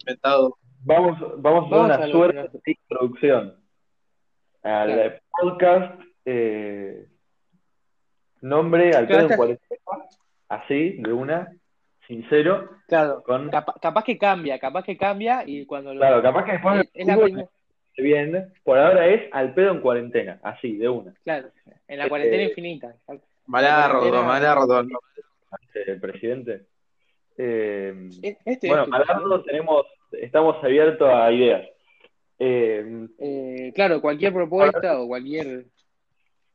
inventado. Vamos, vamos a hacer Vamos una a lo- suerte de introducción al Claro. podcast. eh, nombre al Claro, pedo en cuarentena, así, de una, sincero, Claro, con... capa- capaz que cambia, capaz que cambia y cuando lo... Claro, capaz que después es, es la digo primera- bien, por ahora es al pedo en cuarentena, así, de una. claro, en la cuarentena Eh, infinita. Malardo, malardo. el presidente. Eh, Este bueno, Malardo presidente. tenemos, estamos abiertos a ideas. Eh, Eh, claro, cualquier propuesta o cualquier...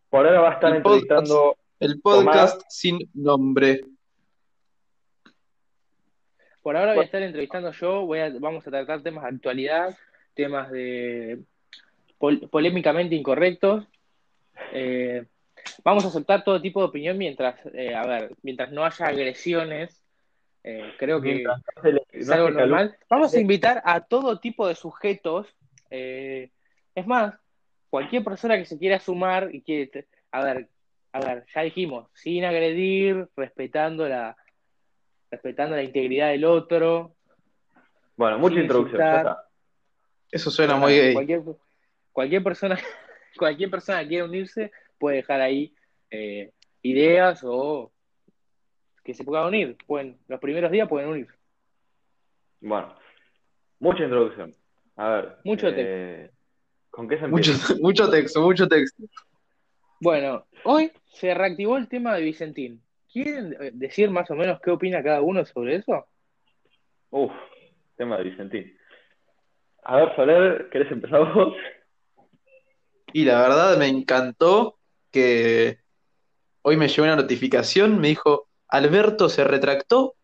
por ahora va a estar El podcast. entrevistando, El podcast sin nombre. Por ahora voy a estar entrevistando yo, voy a, vamos a tratar temas de actualidad, temas de pol- polémicamente incorrectos. Eh, vamos a aceptar todo tipo de opinión mientras, eh, a ver, mientras no haya agresiones. Eh, creo que es algo normal. Vamos a invitar a todo tipo de sujetos. eh, es más, cualquier persona que se quiera sumar y quiere, a ver, a ver, ya dijimos, sin agredir, respetando la, respetando la integridad del otro. Bueno, mucha introducción, ya insultar. está. Eso suena muy gay. Cualquier, cualquier persona, cualquier persona que quiera unirse puede dejar ahí eh, ideas o que se puedan unir. Pueden, los primeros días pueden unir. Bueno, mucha introducción. A ver. Mucho eh, ¿Con qué se Mucho, empieza? mucho texto, mucho texto. Bueno, hoy se reactivó el tema de Vicentín. ¿Quieren eh, decir más o menos qué opina cada uno sobre eso? Uf, tema de Vicentín. A ver, Soler, ¿querés empezar vos? Y la verdad me encantó que hoy me llegó una notificación, me dijo, Alberto se retractó,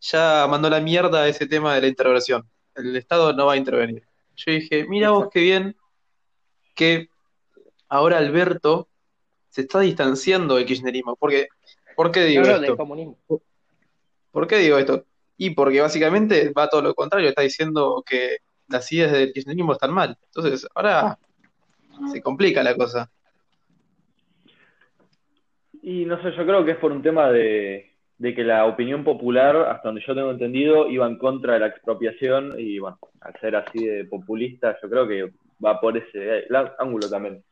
ya mandó la mierda a ese tema de la intervención. El Estado no va a intervenir. Yo dije, mira vos qué bien que ahora Alberto se está distanciando del kirchnerismo. Porque, ¿Por qué digo No, no, esto? comunismo. ¿Por qué digo esto? Y porque básicamente va todo lo contrario, está diciendo que las ideas del kirchnerismo están mal. Entonces, ahora se complica la cosa. Y no sé, yo creo que es por un tema de, de que la opinión popular, hasta donde yo tengo entendido, iba en contra de la expropiación y bueno, al ser así de populista, yo creo que va por ese ángulo también,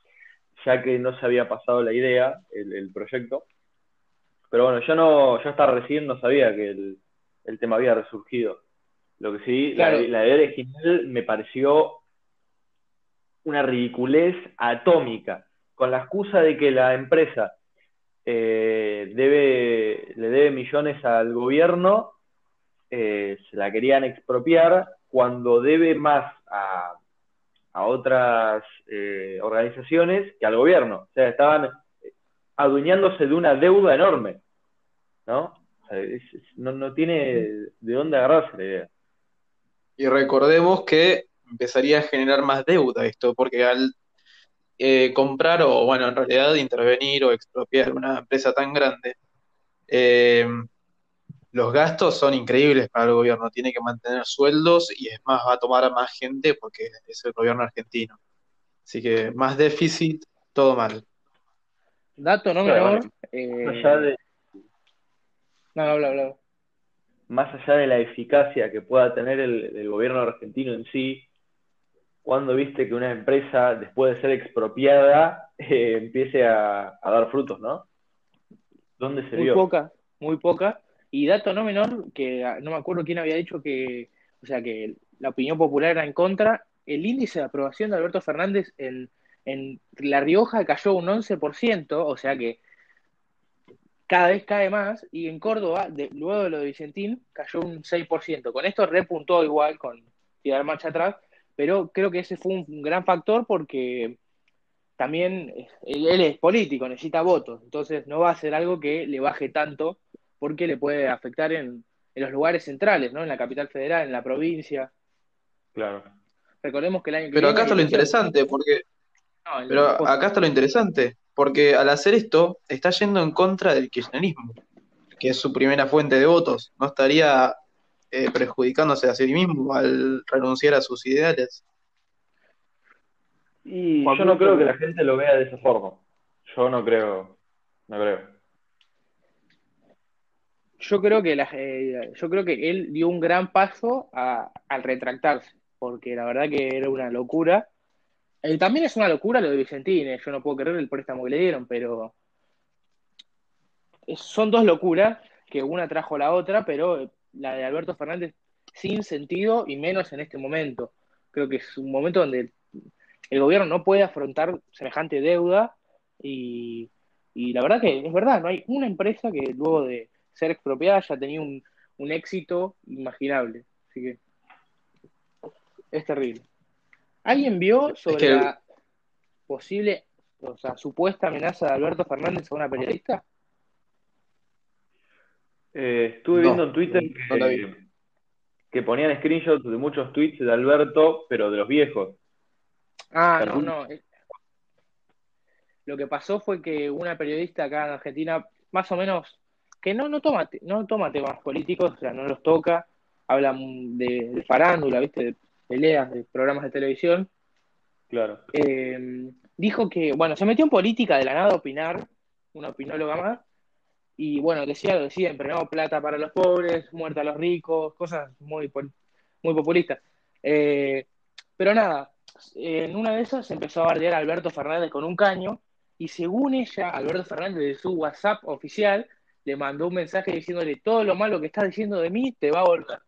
ya que no se había pasado la idea, el, el proyecto. Pero bueno, yo no, yo hasta recién no sabía que el, el tema había resurgido. Lo que sí, la, idea original me pareció una ridiculez atómica, con la excusa de que la empresa eh, debe, le debe millones al gobierno, eh, se la querían expropiar cuando debe más a, a otras eh, organizaciones que al gobierno. O sea, estaban adueñándose de una deuda enorme, ¿no? No, no tiene de dónde agarrarse la idea. Y recordemos que empezaría a generar más deuda esto, porque al eh, comprar o, bueno, en realidad intervenir o expropiar una empresa tan grande, eh, los gastos son increíbles para el gobierno. Tiene que mantener sueldos y es más, va a tomar a más gente porque es el gobierno argentino. Así que más déficit, todo mal. Dato no Claro, menor. Más eh, allá de, No, habla, habla. más allá de la eficacia que pueda tener el, el gobierno argentino en sí, cuando viste que una empresa, después de ser expropiada, eh, empiece a, a dar frutos, ¿no? ¿Dónde se Muy vio? poca, muy poca. Y dato no menor, que ah, no me acuerdo quién había dicho que, o sea, que la opinión popular era en contra. El índice de aprobación de Alberto Fernández en, en La Rioja cayó un 11%, o sea que cada vez cae más, y en Córdoba, de- luego de lo de Vicentín, cayó un 6%. Con esto repuntó igual con tirar marcha atrás, pero creo que ese fue un gran factor porque también él, él es político, necesita votos, entonces no va a ser algo que le baje tanto porque le puede afectar en, en los lugares centrales, ¿no? En la capital federal, en la provincia. Claro. Recordemos que el año que Pero viene acá está lo interesante, porque No, el- Pero acá está lo interesante, porque al hacer esto está yendo en contra del kirchnerismo, que es su primera fuente de votos. No estaría eh, perjudicándose a sí mismo al renunciar a sus ideales. Y Juan yo no creo que la gente lo vea de esa forma. Yo no creo, no creo. yo creo que la- eh, yo creo que él dio un gran paso a- al retractarse, porque la verdad que era una locura. Eh, también es una locura lo de Vicentini, yo no puedo creer el préstamo que le dieron, pero son dos locuras que una trajo la otra, pero la de Alberto Fernández sin sentido y menos en este momento. Creo que es un momento donde el gobierno no puede afrontar semejante deuda y, y la verdad que es verdad, no hay una empresa que luego de ser expropiada haya tenido un, un éxito imaginable. Así que es terrible. ¿Alguien vio sobre que- la posible, o sea, supuesta amenaza de Alberto Fernández a una periodista? Eh, estuve No, viendo en Twitter no la vi. que, que ponían screenshots de muchos tweets de Alberto, pero de los viejos. Ah, no, Algún- no. eh, Lo que pasó fue que una periodista acá en Argentina, más o menos, que no, no toma, no toma temas políticos, o sea, no los toca, habla mm, de, de farándula, ¿viste? De peleas, de programas de televisión, Claro. eh, dijo que, bueno, se metió en política de la nada a opinar, una opinóloga más, y bueno, decía lo de siempre, ¿no? Plata para los pobres, muerte a los ricos, cosas muy, muy populistas. Eh, pero nada, en una de esas empezó a bardear a Alberto Fernández con un caño, y según ella, Alberto Fernández de su WhatsApp oficial le mandó un mensaje diciéndole todo lo malo que estás diciendo de mí te va a volcar.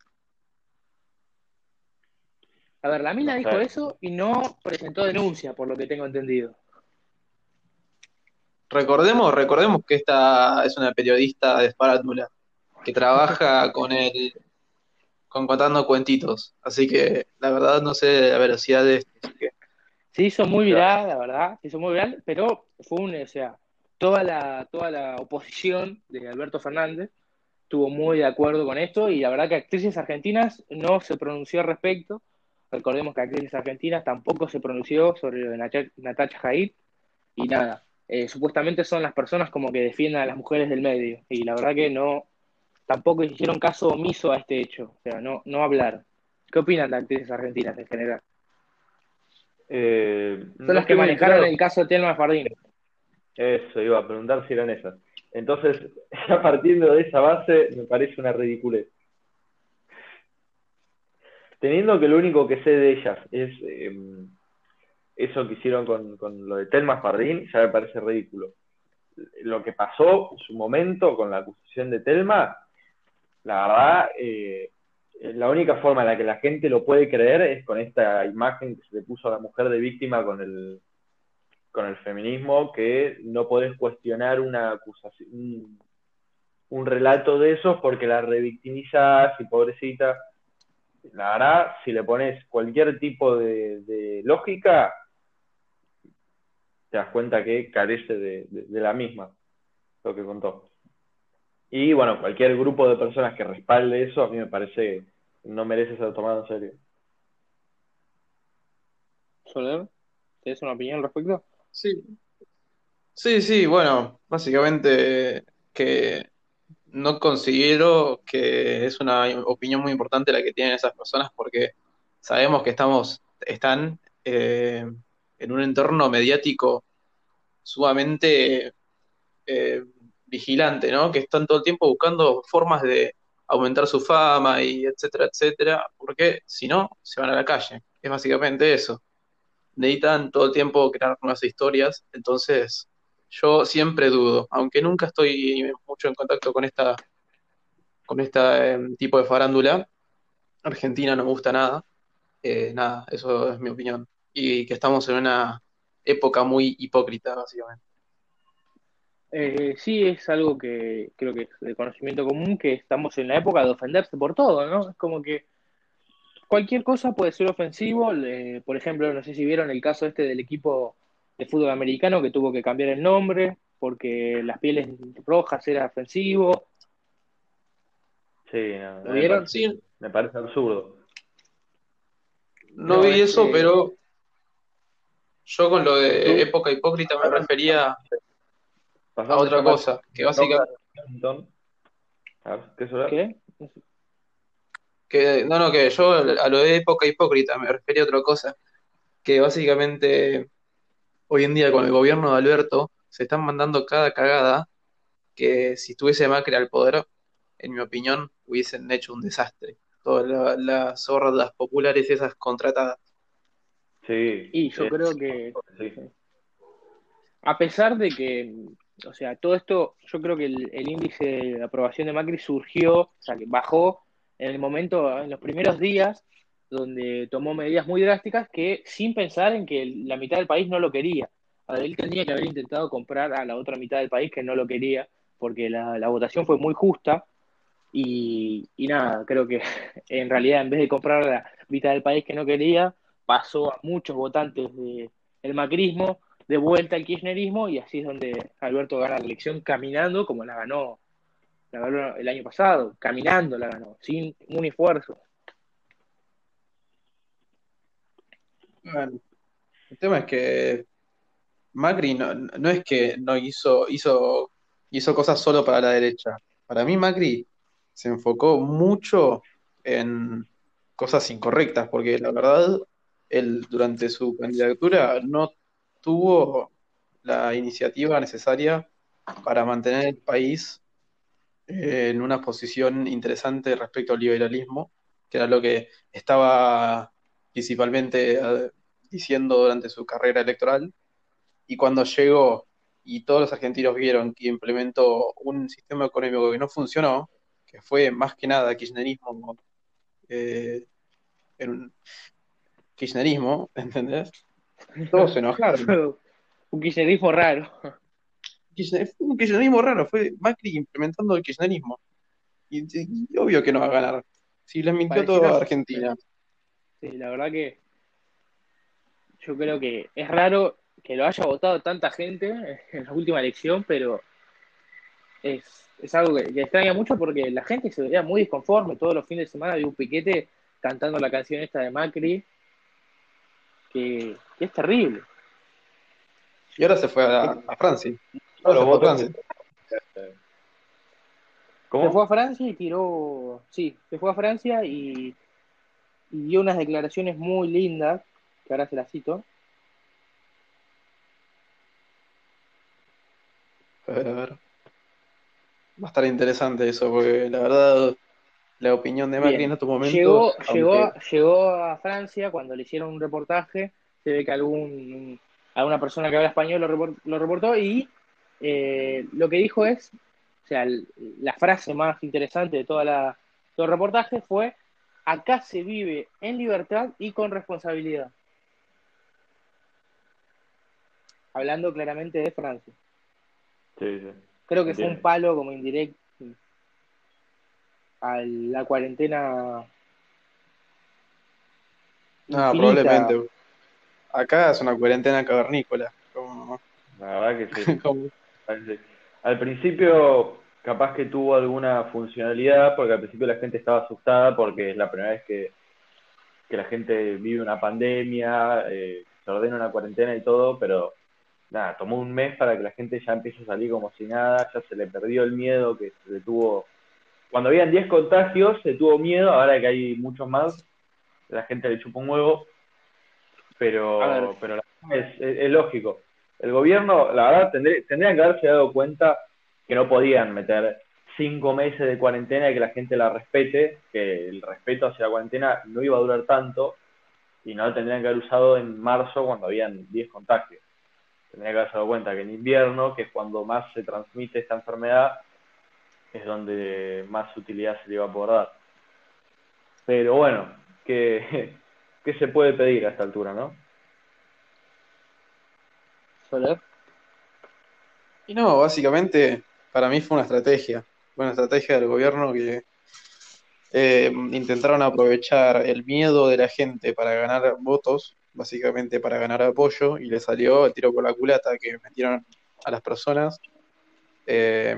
A ver, la mina dijo eso y no presentó denuncia, por lo que tengo entendido. Recordemos, recordemos que esta es una periodista de farándula que trabaja con el con contando cuentitos, así que la verdad no sé la veracidad de esto, que Se hizo muy viral, la verdad, se hizo muy viral, pero fue un, o sea, toda la, toda la oposición de Alberto Fernández estuvo muy de acuerdo con esto y la verdad que actrices argentinas no se pronunció al respecto. Recordemos que actrices argentinas tampoco se pronunció sobre lo de Natacha Jaid y nada. Eh, supuestamente son las personas como que defienden a las mujeres del medio y la verdad que no, tampoco hicieron caso omiso a este hecho, o sea, no, no hablaron. ¿Qué opinan de actrices argentinas en general? Eh, Son no las que manejaron claro. el caso de Telma Fardín. Eso, iba a preguntar si eran esas. Entonces, ya partiendo de esa base, me parece una ridiculez. Teniendo que lo único que sé de ellas es eh, eso que hicieron con, con lo de Telma Fardín, ya me parece ridículo. Lo que pasó en su momento con la acusación de Telma, la verdad, eh, la única forma en la que la gente lo puede creer es con esta imagen que se le puso a la mujer de víctima con el, con el feminismo, que no podés cuestionar una acusación, un, relato de esos porque la revictimizás y pobrecita. La verdad, si le pones cualquier tipo de lógica, te das cuenta que carece de, de- de la misma, lo que contó. Y bueno, cualquier grupo de personas que respalde eso, a mí me parece que no merece ser tomado en serio. Soler, ¿tienes una opinión al respecto? sí. Sí, sí, bueno, básicamente que no considero que es una opinión muy importante la que tienen esas personas porque sabemos que estamos, están eh, en un entorno mediático sumamente eh, vigilante, ¿no? Que están todo el tiempo buscando formas de aumentar su fama y etcétera, etcétera, porque si no, se van a la calle. Es básicamente eso. Necesitan todo el tiempo crear nuevas historias, entonces yo siempre dudo, aunque nunca estoy mucho en contacto con esta, con este tipo de farándula. Argentina no me gusta nada. Eh, nada, eso es mi opinión. Y que estamos en una época muy hipócrita, básicamente. Eh, sí, es algo que creo que es de conocimiento común, que estamos en la época de ofenderse por todo, ¿no? Es como que cualquier cosa puede ser ofensivo. eh, por ejemplo, no sé si vieron el caso este del equipo de fútbol americano que tuvo que cambiar el nombre porque las pieles rojas era ofensivo. Sí, no, ¿Lo me vieron? parece- Sí, me parece absurdo. no No, vi es, eso, eh, pero yo con lo de ¿Tú? época hipócrita me refería a otra cosa, que básicamente, Washington. A ver, ¿qué solar? ¿Qué? que, no, no, que yo a lo de época hipócrita me refería a otra cosa, que básicamente hoy en día con el gobierno de Alberto se están mandando cada cagada que si estuviese Macri al poder en mi opinión, hubiesen hecho un desastre. Todas las hordas populares esas contratadas. Sí. Y yo creo que, sí. a pesar de que, o sea, todo esto, yo creo que el, el índice de aprobación de Macri surgió, o sea, que bajó en el momento, en los primeros días, donde tomó medidas muy drásticas que sin pensar en que la mitad del país no lo quería. A él tendría que haber intentado comprar a la otra mitad del país que no lo quería, porque la, la votación fue muy justa. Y, y nada, creo que en realidad en vez de comprar a la mitad del país que no quería, pasó a muchos votantes del macrismo de vuelta al kirchnerismo y así es donde Alberto gana la elección caminando como la ganó, la ganó el año pasado, caminando la ganó, sin un esfuerzo. El tema es que Macri no, no es que no hizo, hizo, hizo cosas solo para la derecha. Para mí Macri se enfocó mucho en cosas incorrectas, porque la verdad, él durante su candidatura no tuvo la iniciativa necesaria para mantener el país eh, en una posición interesante respecto al liberalismo, que era lo que estaba principalmente eh, diciendo durante su carrera electoral. Y cuando llegó y todos los argentinos vieron que implementó un sistema económico que no funcionó, que fue más que nada kirchnerismo, eh, en- kirchnerismo, ¿entendés? Todos se enojaron. un kirchnerismo raro. Kirchner- fue un kirchnerismo raro, fue Macri implementando el kirchnerismo. Y, y obvio que no va a ganar. Si les mintió Pareciera- toda Argentina. Sí, la verdad que yo creo que es raro que lo haya votado tanta gente en la última elección, pero es, es algo que, que extraña mucho porque la gente se veía muy disconforme. Todos los fines de semana había un piquete cantando la canción esta de Macri, que, que es terrible. Y ahora se fue a, a Francia. Ahora se fue a Francia y tiró, sí, se fue a Francia y, y dio unas declaraciones muy lindas, que ahora se las cito. A ver, a ver. Va a estar interesante eso, porque la verdad, la opinión de Macri Bien. en estos momentos, Llegó, aunque- llegó, llegó a Francia cuando le hicieron un reportaje, se ve que algún, alguna persona que habla español lo, report- lo reportó y eh, lo que dijo es, o sea, la frase más interesante de toda la, todo el reportaje fue, acá se vive en libertad y con responsabilidad. Hablando claramente de Francia. Sí, sí. Creo que fue un palo como indirecto a la cuarentena No, infinita. probablemente. Acá es una cuarentena cavernícola. Como, La verdad que sí. como- Al principio, capaz que tuvo alguna funcionalidad, porque al principio la gente estaba asustada porque es la primera vez que, que la gente vive una pandemia, eh, se ordena una cuarentena y todo, pero nada, tomó un mes para que la gente ya empiece a salir como si nada, ya se le perdió el miedo que se le tuvo. Cuando habían 10 contagios, se tuvo miedo, ahora que hay muchos más, la gente le chupa un huevo, pero, pero la es, es- es lógico. El gobierno, la verdad, tendría, tendrían que haberse dado cuenta que no podían meter cinco meses de cuarentena y que la gente la respete, que el respeto hacia la cuarentena no iba a durar tanto, y no lo tendrían que haber usado en marzo cuando habían 10 contagios. Tendrían que haberse dado cuenta que en invierno, que es cuando más se transmite esta enfermedad, es donde más utilidad se le iba a poder dar. Pero bueno, ¿qué, qué se puede pedir a esta altura, no? Soler. Y no, básicamente, para mí fue una estrategia. Fue una estrategia del gobierno que eh, intentaron aprovechar el miedo de la gente para ganar votos, básicamente para ganar apoyo, y le salió el tiro por la culata que metieron a las personas eh,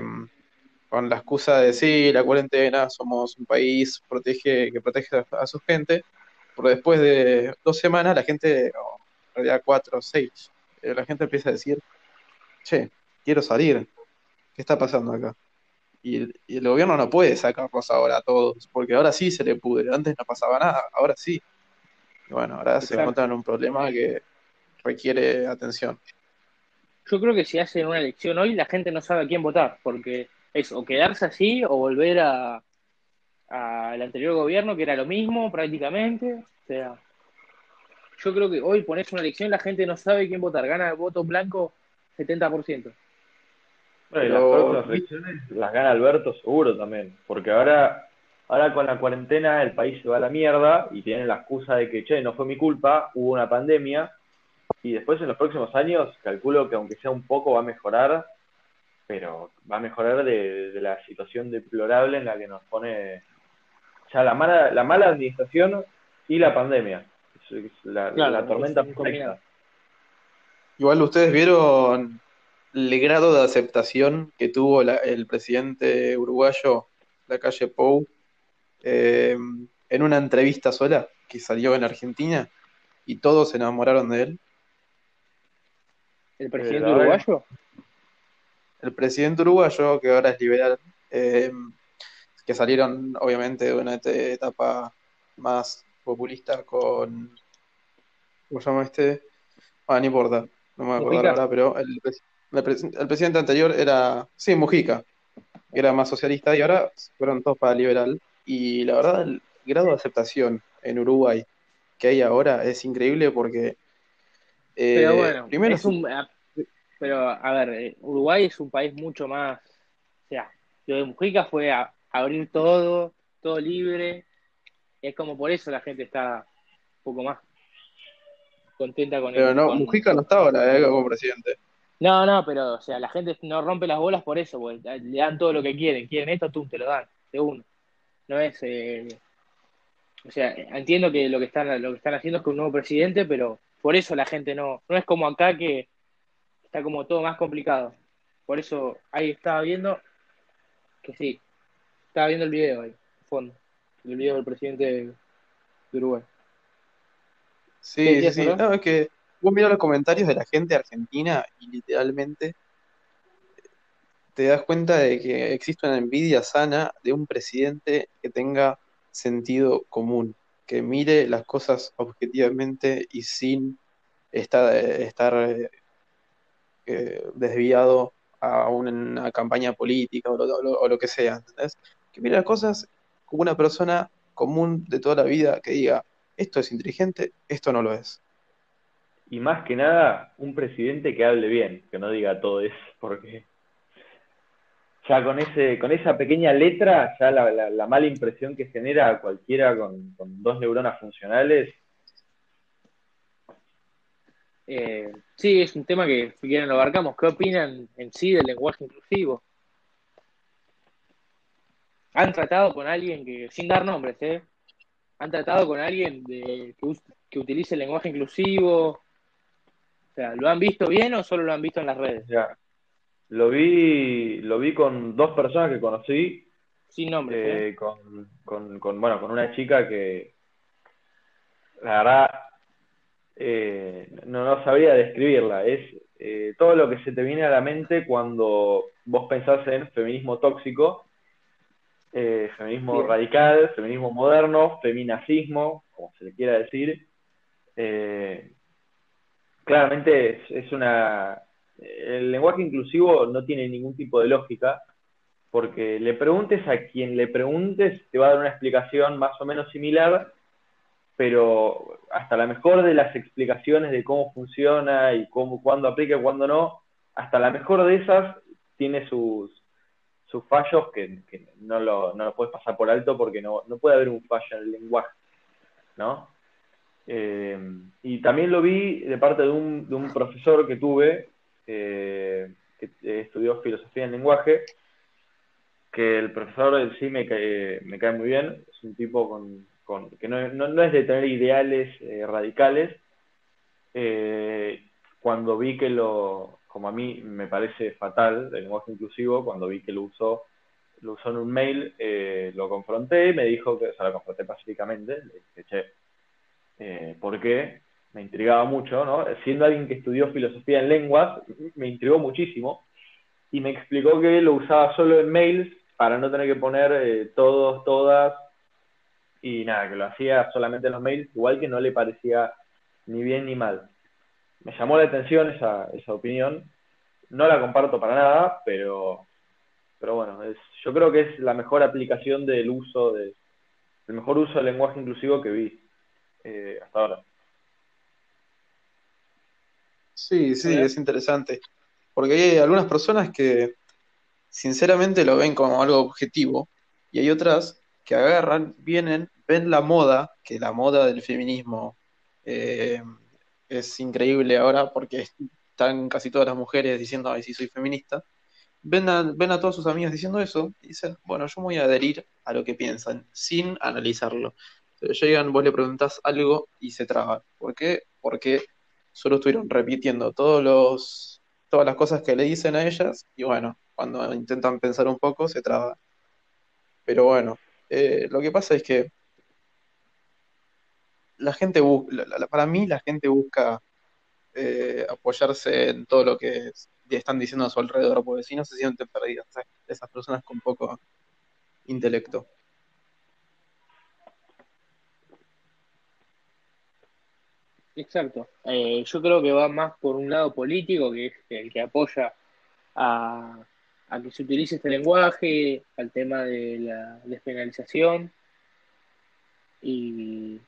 con la excusa de sí, la cuarentena, somos un país protege, que protege a, a su gente, pero después de dos semanas la gente, en realidad cuatro o seis, eh, la gente empieza a decir, che, quiero salir, ¿qué está pasando acá? Y el, y el gobierno no puede sacarlos ahora a todos, porque ahora sí se le pudre, antes no pasaba nada, ahora sí. Y bueno, ahora se Exacto. encuentran en un problema que requiere atención. Yo creo que si hacen una elección hoy, la gente no sabe a quién votar, porque es o quedarse así o volver a al anterior gobierno, que era lo mismo prácticamente. O sea, yo creo que hoy pones una elección, la gente no sabe quién votar. Gana el voto blanco 70%. Bueno, y las próximas elecciones las gana Alberto seguro también, porque ahora, ahora con la cuarentena el país se va a la mierda y tienen la excusa de que, che, no fue mi culpa, hubo una pandemia, y después en los próximos años calculo que aunque sea un poco va a mejorar, pero va a mejorar de, la situación deplorable en la que nos pone ya la mala, la mala administración y la pandemia. La, la tormenta perfecta. Igual ustedes vieron el grado de aceptación que tuvo el presidente uruguayo, la calle Pou, eh, en una entrevista sola que salió en Argentina y todos se enamoraron de él. ¿El presidente uruguayo? El presidente uruguayo, que ahora es liberal, eh, que salieron obviamente de una etapa más populista con. ¿Cómo se llama este? Ah, no importa, no me acuerdo ahora, pero el, el, presidente anterior era. Sí, Mujica, era más socialista y ahora fueron todos para liberal. Y la verdad, el grado de aceptación en Uruguay que hay ahora es increíble porque pero eh, bueno, primero es un, pero a ver, eh, Uruguay es un país mucho más, o sea, lo de Mujica fue a, abrir todo, todo libre, es como por eso la gente está un poco más contenta con Pero no, Mujica no estaba la eh, como presidente. No, no, pero o sea, la gente no rompe las bolas por eso, porque le dan todo lo que quieren, quieren esto, tú te lo dan, de uno. No es o sea, entiendo que lo que están lo que están haciendo es con un nuevo presidente, pero por eso la gente no, no es como acá que está como todo más complicado. Por eso ahí estaba viendo que sí, estaba viendo el video ahí, fondo, el video del presidente de, Uruguay. Sí, sí, sí. No, es que vos miras los comentarios de la gente argentina y literalmente te das cuenta de que existe una envidia sana de un presidente que tenga sentido común que mire las cosas objetivamente y sin estar, estar eh, desviado a una campaña política o lo, que sea. Que mire las cosas como una persona común de toda la vida que diga, esto es inteligente, esto no lo es. Y más que nada, un presidente que hable bien, que no diga todo eso, porque ya con ese con esa pequeña letra, ya la, mala impresión que genera cualquiera con, dos neuronas funcionales. Eh, sí, es un tema que si quieren lo abarcamos. ¿Qué opinan en sí del lenguaje inclusivo? ¿Han tratado con alguien que, sin dar nombres, eh? ¿Han tratado con alguien de, que, utilice el lenguaje inclusivo? O sea, ¿lo han visto bien o solo lo han visto en las redes? Ya. Lo vi, lo vi con dos personas que conocí. Sin nombre. Eh, ¿eh? con, con, bueno, con una chica que, la verdad, eh, no, no, sabría describirla. Es todo lo que se te viene a la mente cuando vos pensás en feminismo tóxico, feminismo radical, feminismo moderno, feminacismo, como se le quiera decir. claramente es, es una el lenguaje inclusivo no tiene ningún tipo de lógica, porque le preguntes a quien le preguntes, te va a dar una explicación más o menos similar, pero hasta la mejor de las explicaciones de cómo funciona y cómo, cuándo aplica y cuándo no, hasta la mejor de esas tiene sus, sus fallos que, no, lo, no, lo, puedes pasar por alto porque no, no puede haber un fallo en el lenguaje, ¿no? Eh, y también lo vi de parte de un, de un profesor que tuve que estudió filosofía en lenguaje, que el profesor en sí me cae, me cae muy bien, es un tipo con, que no, no, es de tener ideales eh, radicales. Eh, cuando vi que lo, como a mí me parece fatal el lenguaje inclusivo, cuando vi que lo usó, lo usó en un mail, eh, lo confronté, me dijo que, o sea, lo confronté pacíficamente, le dije, che, ¿por qué? me intrigaba mucho, ¿no? Siendo alguien que estudió filosofía en lenguas, me intrigó muchísimo y me explicó que lo usaba solo en mails para no tener que poner eh, todos, todas y nada, que lo hacía solamente en los mails, igual que no le parecía ni bien ni mal. Me llamó la atención esa, esa opinión, no la comparto para nada, pero pero bueno, es, yo creo que es la mejor aplicación del uso, de, el mejor uso del lenguaje inclusivo que vi eh, hasta ahora. Sí, sí, es interesante. Porque hay algunas personas que sinceramente lo ven como algo objetivo y hay otras que agarran, vienen, ven la moda, que la moda del feminismo eh, es increíble ahora porque están casi todas las mujeres diciendo, ay, sí, soy feminista. Ven a, ven a todas sus amigas diciendo eso y dicen, bueno, yo voy a adherir a lo que piensan, sin analizarlo. Entonces llegan, vos le preguntás algo y se traban. ¿Por qué? Porque solo estuvieron repitiendo todos los, todas las cosas que le dicen a ellas y bueno, cuando intentan pensar un poco se traban. Pero bueno, eh, lo que pasa es que la gente busca, para mí la gente busca eh, apoyarse en todo lo que están diciendo a su alrededor, porque si no se sienten perdidas, esas personas con poco intelecto. Exacto. Eh, yo creo que va más por un lado político, que es el que apoya a, que se utilice este lenguaje, al tema de la despenalización. Y,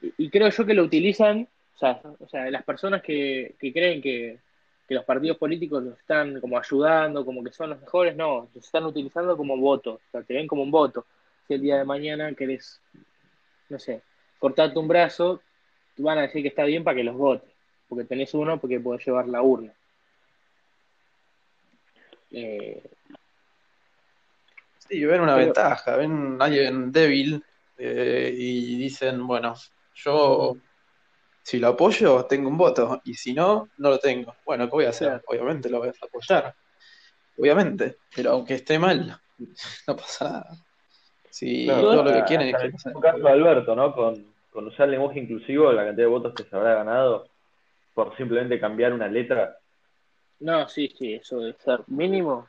y creo yo que lo utilizan, o sea, o sea las personas que, creen que, que, los partidos políticos los están como ayudando, como que son los mejores, no, los están utilizando como voto, o sea, te ven como un voto. Si el día de mañana querés, no sé, cortarte un brazo, van a decir que está bien para que los votes, porque tenés uno porque podés llevar la urna. Eh, sí, ven una ventaja, ven a alguien débil eh, y dicen, bueno, yo si lo apoyo tengo un voto y si no, no lo tengo. Bueno, ¿qué voy a hacer? Obviamente lo voy a apoyar, obviamente, pero aunque esté mal, no pasa nada. Si todo lo que quieren es que... caso de Alberto, ¿no? Con, con usar el lenguaje inclusivo, la cantidad de votos que se habrá ganado por simplemente cambiar una letra. No, sí, sí, eso debe ser mínimo.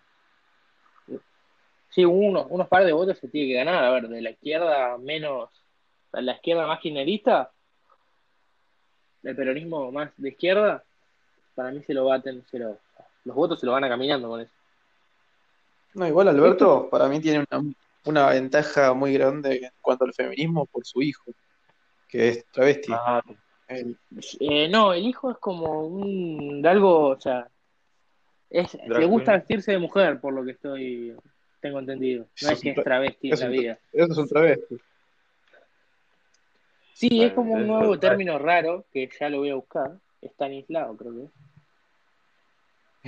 Sí, uno, unos par de votos se tiene que ganar. A ver, de la izquierda menos, la izquierda más kirchnerista, el peronismo más de izquierda, para mí se lo baten, se lo, los votos se lo van a caminando con eso. No, igual Alberto, para mí tiene una, una ventaja muy grande en cuanto al feminismo por su hijo que es travesti. Ah, eh, no, el hijo es como un algo, o sea, es, le gusta vestirse de mujer, por lo que estoy tengo entendido. No es, que es travesti en la vida. Eso es un travesti. Sí, es como un nuevo término raro que ya lo voy a buscar. Estanislao, creo que es.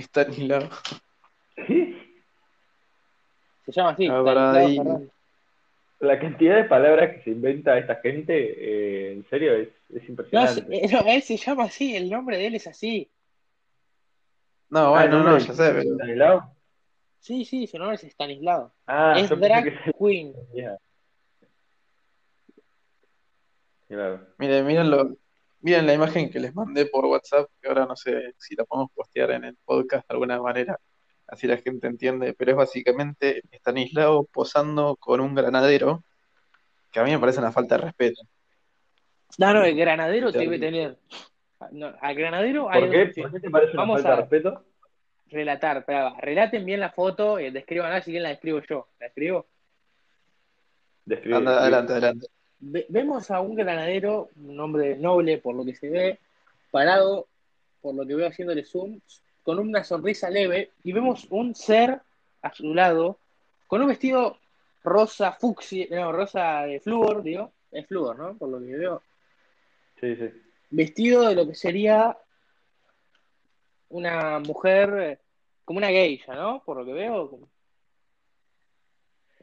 Estanislao. Se llama así. Ah, la cantidad de palabras que se inventa esta gente, eh, en serio, es, es impresionante. No, él se llama así, el nombre de él es así. No, bueno, ah, no, no, ya sé, pero... ¿Stanislao? Sí, sí, su nombre es Stanislao. Ah, es Drag Queen. Miren, miren, miren la imagen que les mandé por WhatsApp, que ahora no sé si la podemos postear en el podcast de alguna manera así la gente entiende, pero es básicamente Stanislao posando con un granadero, que a mí me parece una falta de respeto. No, no, el granadero debe tener. No, al granadero ¿Por, qué? ¿Por qué te parece una falta de respeto? Relatar, pero relaten bien la foto, y describan si bien la describo yo. ¿La escribo? Anda, adelante, adelante. vemos a un granadero, un hombre noble por lo que se ve, parado, por lo que veo haciéndole zoom, con una sonrisa leve y vemos un ser a su lado con un vestido rosa fucsia, no, rosa de flúor, digo, es flúor, ¿no? Por lo que veo. Sí, sí. Vestido de lo que sería una mujer como una geisha, ¿no? Por lo que veo.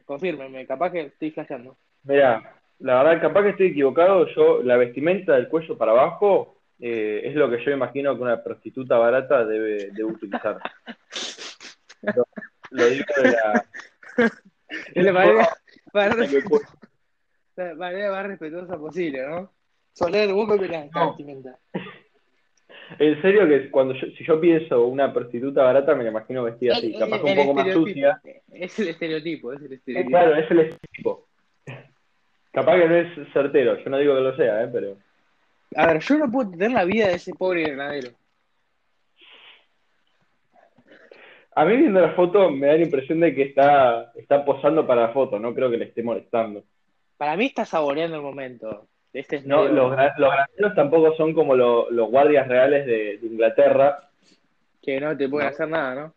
Confírmeme, capaz que estoy flasheando. Mira, la verdad, capaz que estoy equivocado. Yo, la vestimenta del cuello para abajo eh, es lo que yo imagino que una prostituta barata debe, debe utilizar. lo, digo de la... Manera, la manera más respetuosa posible, ¿no? Soler, vos me la no. En serio que cuando yo, si yo pienso una prostituta barata me la imagino vestida así, capaz un poco más sucia. Es el estereotipo, es el estereotipo. claro, es el estereotipo. Capaz que no es certero, yo no digo que lo sea, ¿eh? pero... A ver, yo no puedo tener la vida de ese pobre granadero. A mí viendo la foto me da la impresión de que está, está posando para la foto, no creo que le esté molestando. Para mí está saboreando el momento. Este es No, los, los granjeros tampoco son como lo- los guardias reales de, de Inglaterra. que no te pueden No. hacer nada, ¿no?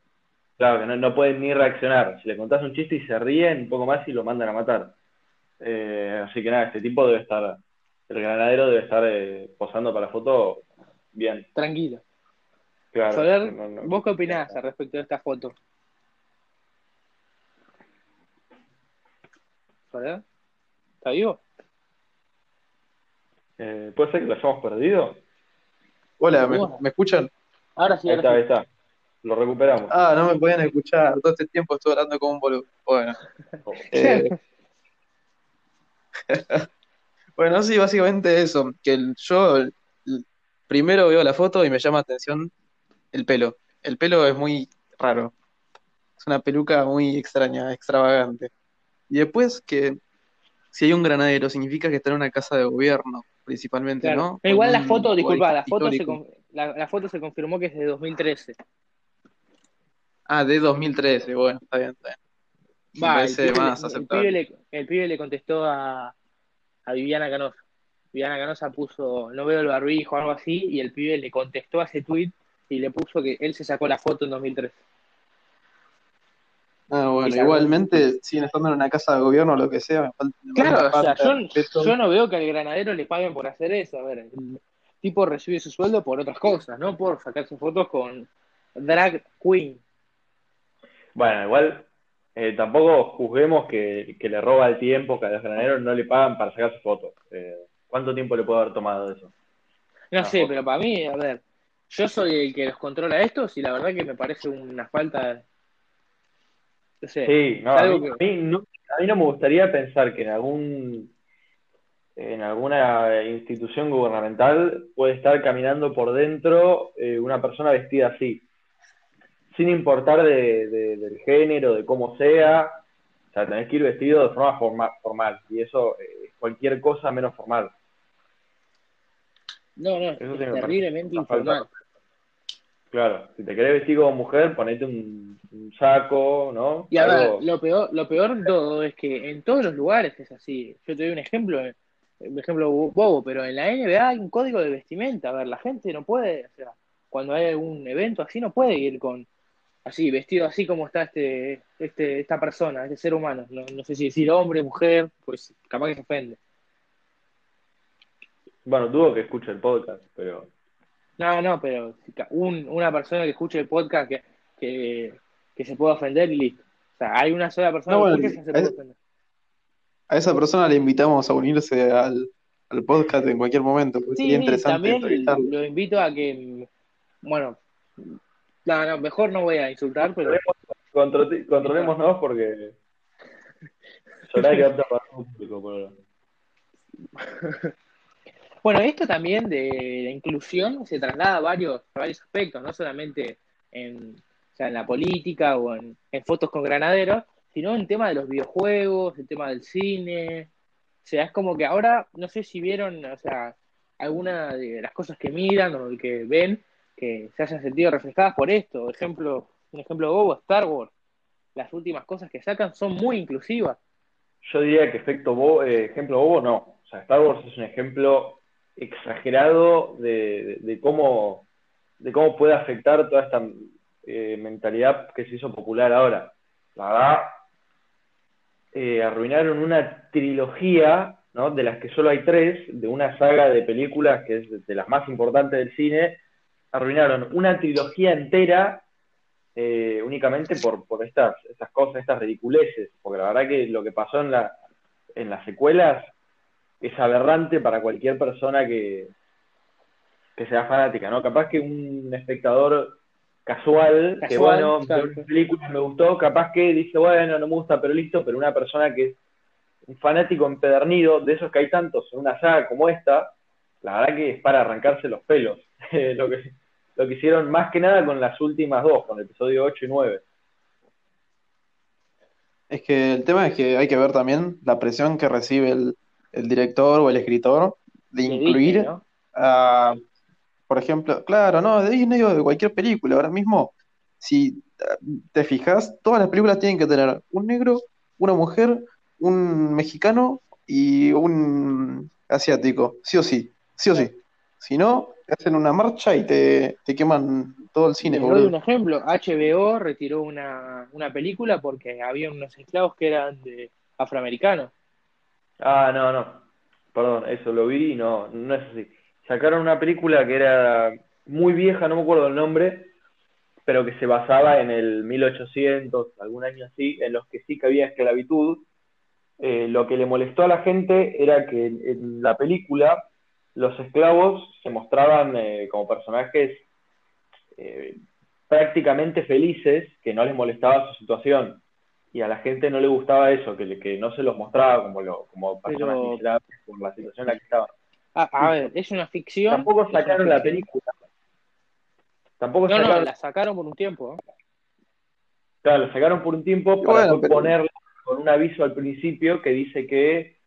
Claro, que no, no pueden ni reaccionar. Si le contás un chiste y se ríen, un poco más y lo mandan a matar. Eh, así que nada, este tipo debe estar, el granadero debe estar eh, posando para la foto bien. Tranquilo. Claro. Soler, no. ¿vos qué opinás al respecto de esta foto? Soler, ¿está vivo? Eh, ¿Puede ser que lo hayamos perdido? Hola, ¿me, escuchan? Ahora sí, Ahí está, ahí está. Lo recuperamos. Ah, no me podían escuchar. Todo este tiempo estuve hablando como un boludo. Bueno. eh, bueno, sí, básicamente eso. Que el- yo el- primero veo la foto y me llama la atención el pelo. El pelo es muy raro. Es una peluca muy extraña, extravagante. Y después que si hay un granadero significa que está en una casa de gobierno, principalmente, Claro. ¿no? Pero igual la foto, disculpa, la foto, se, la, la foto se confirmó que es de 2013. Ah, de 2013, bueno, está bien, está bien. Va, el pibe, más le, el, aceptable. pibe le, el pibe le contestó a, a Viviana Canosa. Viviana Canosa puso, no veo el barbijo o algo así, y el pibe le contestó a ese tweet y le puso que él se sacó la foto en 2013. Ah, bueno, igualmente siguen estando en una casa de gobierno o lo que sea. Me falta, me Claro, falta o sea, yo, no veo que al granadero le paguen por hacer eso. A ver, el tipo recibe su sueldo por otras cosas, no por sacarse fotos con drag queen. Bueno, igual eh, tampoco juzguemos que, que le roba el tiempo, que a los granaderos no le pagan para sacar sus fotos. Eh, ¿Cuánto tiempo le puede haber tomado eso? No Ah, sé, pero para mí, a ver, yo soy el que los controla estos y la verdad que me parece una falta. Sí, no, a mí, que- a mí no, a mí no me gustaría pensar que en algún en alguna institución gubernamental puede estar caminando por dentro eh, una persona vestida así, sin importar de, de- del género, de cómo sea. O sea, tenés que ir vestido de forma forma- formal, y eso eh, es cualquier cosa menos formal. no, no, Eso es terriblemente falta. Claro, si te querés vestir como mujer, ponete un, un saco, ¿no? Y a ver, Algo- lo peor, lo peor de todo es que en todos los lugares es así. Yo te doy un ejemplo, eh, un ejemplo bobo, pero en la NBA hay un código de vestimenta. A ver, la gente no puede, o sea, cuando hay algún evento así, no puede ir con así, vestido así como está este, este, esta persona, este ser humano. No, no sé si decir hombre, mujer, pues capaz que se ofende. Bueno, dudo que escuche el podcast, pero No, no, pero si ca- un- una persona que escuche el podcast que, que, que se pueda ofender y listo. O sea, hay una sola persona No, que bueno, escuche que se puede es- ofender. A esa persona le invitamos a unirse al, al podcast en cualquier momento, porque Sí, sería sí, interesante también lo invito a que, bueno, no, no, mejor no voy a insultar, pero Control- controlémonos porque Soraya que apta para todo público por ahora. bueno, esto también de la inclusión se traslada a varios, a varios aspectos, no solamente en, o sea, en la política o en, en fotos con granaderos, sino en tema de los videojuegos, el tema del cine. O sea, es como que ahora, no sé si vieron, o sea, alguna de las cosas que miran o que ven, que se hayan sentido reflejadas por esto. Ejemplo, un ejemplo bobo, Star Wars. Las últimas cosas que sacan son muy inclusivas. Yo diría que efecto bo- eh, ejemplo bobo no. O sea, Star Wars es un ejemplo exagerado de, cómo, de cómo puede afectar toda esta eh, mentalidad que se hizo popular ahora. Eh, arruinaron una trilogía, ¿no? de las que solo hay tres, de una saga de películas que es de, de las más importantes del cine, arruinaron una trilogía entera eh, únicamente por, por estas, estas cosas, estas ridiculeces, porque la verdad que lo que pasó en, la, en las secuelas es aberrante para cualquier persona que, que sea fanática, ¿no? Capaz que un espectador casual, que bueno, claro. una película, me gustó, capaz que dice, bueno, no me gusta, pero listo, pero una persona que es un fanático empedernido, de esos que hay tantos en una saga como esta, la verdad que es para arrancarse los pelos, lo que lo que hicieron más que nada con las últimas dos, con el episodio 8 y 9. Es que el tema es que hay que ver también la presión que recibe el, el director o el escritor de incluir Disney, ¿no? a, por ejemplo, claro, no, de Disney o de cualquier película. Ahora mismo, si te fijas, todas las películas tienen que tener un negro, una mujer, un mexicano y un asiático, sí o sí, sí o sí. Si no, te hacen una marcha y te, te queman todo el cine, Les doy un ejemplo, HBO retiró una, una película porque había unos esclavos que eran de afroamericanos. Ah, no, no. Perdón, eso lo vi y no, no es así. Sacaron una película que era muy vieja, no me acuerdo el nombre, pero que se basaba en el 1800, algún año así, en los que sí que había esclavitud. Eh, lo que le molestó a la gente era que en, la película los esclavos se mostraban eh, como personajes eh, prácticamente felices, que no les molestaba su situación. Y a la gente no le gustaba eso, que, le- que no se los mostraba como, lo, como personas Pero- miserables por la situación en la que estaban. Ah, a ver, es una ficción. Tampoco sacaron la película. Tampoco No, no, sacaron, la sacaron por un tiempo. ¿eh? claro, la sacaron por un tiempo Y para bueno, pero- ponerla con un aviso al principio que dice que,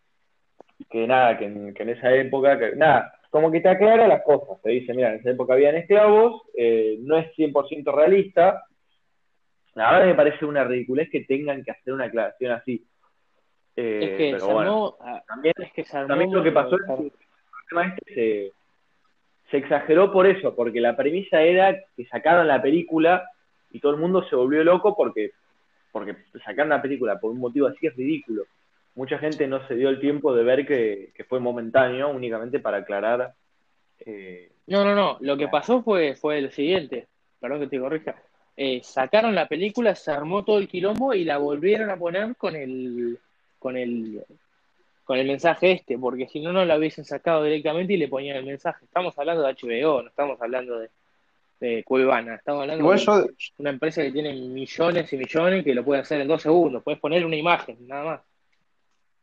que nada, que en, que en esa época, que, nada, como que te aclara las cosas. Te dice, mira, en esa época habían esclavos, eh, no es 100% realista. La verdad me parece una ridiculez que tengan que hacer una aclaración así. Eh, es que pero se bueno, armó. ah, también Es que se armó. También lo que pasó es que el tema este se, se exageró por eso, porque la premisa era que sacaron la película y todo el mundo se volvió loco porque, porque sacar la película por un motivo así es ridículo. Mucha gente no se dio el tiempo de ver que, que fue momentáneo, únicamente para aclarar. eh, No, no, no. Lo que pasó fue, fue lo siguiente. Perdón que te corrija. Eh, sacaron la película, se armó todo el quilombo y la volvieron a poner con el, con el, con el mensaje este, porque si no, no la hubiesen sacado directamente y le ponían el mensaje. Estamos hablando de HBO, no estamos hablando de, de Cuevana, estamos hablando Igual de yo, una empresa que tiene millones y millones que lo puede hacer en dos segundos. Puedes poner una imagen, nada más.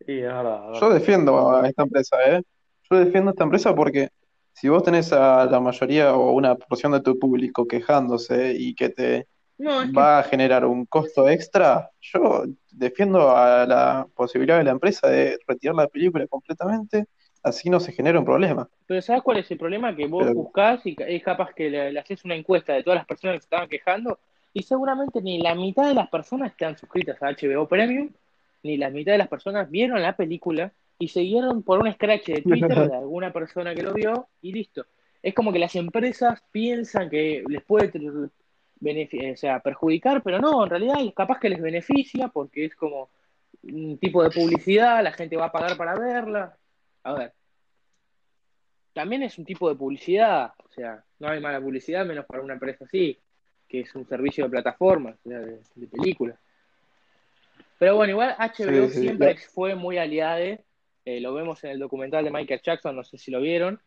sí, yo defiendo a esta empresa, ¿eh? Yo defiendo a esta empresa porque si vos tenés a la mayoría o una porción de tu público quejándose y que te No, es que va a generar un costo extra, yo defiendo a la posibilidad de la empresa de retirar la película completamente, así no se genera un problema. Pero ¿sabes cuál es el problema? Que vos Pero- buscás y es capaz que le, le haces una encuesta de todas las personas que se estaban quejando y seguramente ni la mitad de las personas están suscritas a HBO Premium, ni la mitad de las personas vieron la película y siguieron por un scratch de Twitter de alguna persona que lo vio y listo. Es como que las empresas piensan que les puede o sea, perjudicar, pero no, en realidad es capaz que les beneficia porque es como un tipo de publicidad, la gente va a pagar para verla. A ver, también es un tipo de publicidad, o sea, no hay mala publicidad menos para una empresa así, que es un servicio de plataformas, o sea, de, de películas. Pero bueno, igual HBO Sí, sí, siempre fue muy aliade, eh, lo vemos en el documental de Michael Jackson, no sé si lo vieron.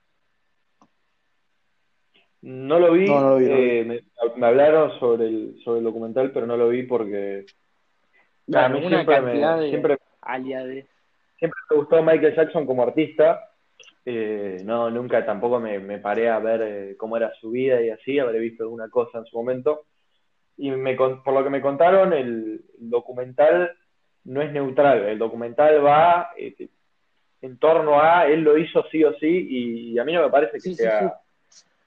No lo vi, No, no lo vi, no lo vi. eh, me, me hablaron sobre el, sobre el documental, pero no lo vi porque a mí siempre me, de siempre, aliades. siempre me gustó Michael Jackson como artista. Eh, no, nunca tampoco me, me paré a ver eh, cómo era su vida y así, habré visto alguna cosa en su momento. Y me, con- por lo que me contaron, el documental no es neutral, el documental va eh, en torno a él lo hizo sí o sí, y, a mí no me parece que Sí, sí, sea.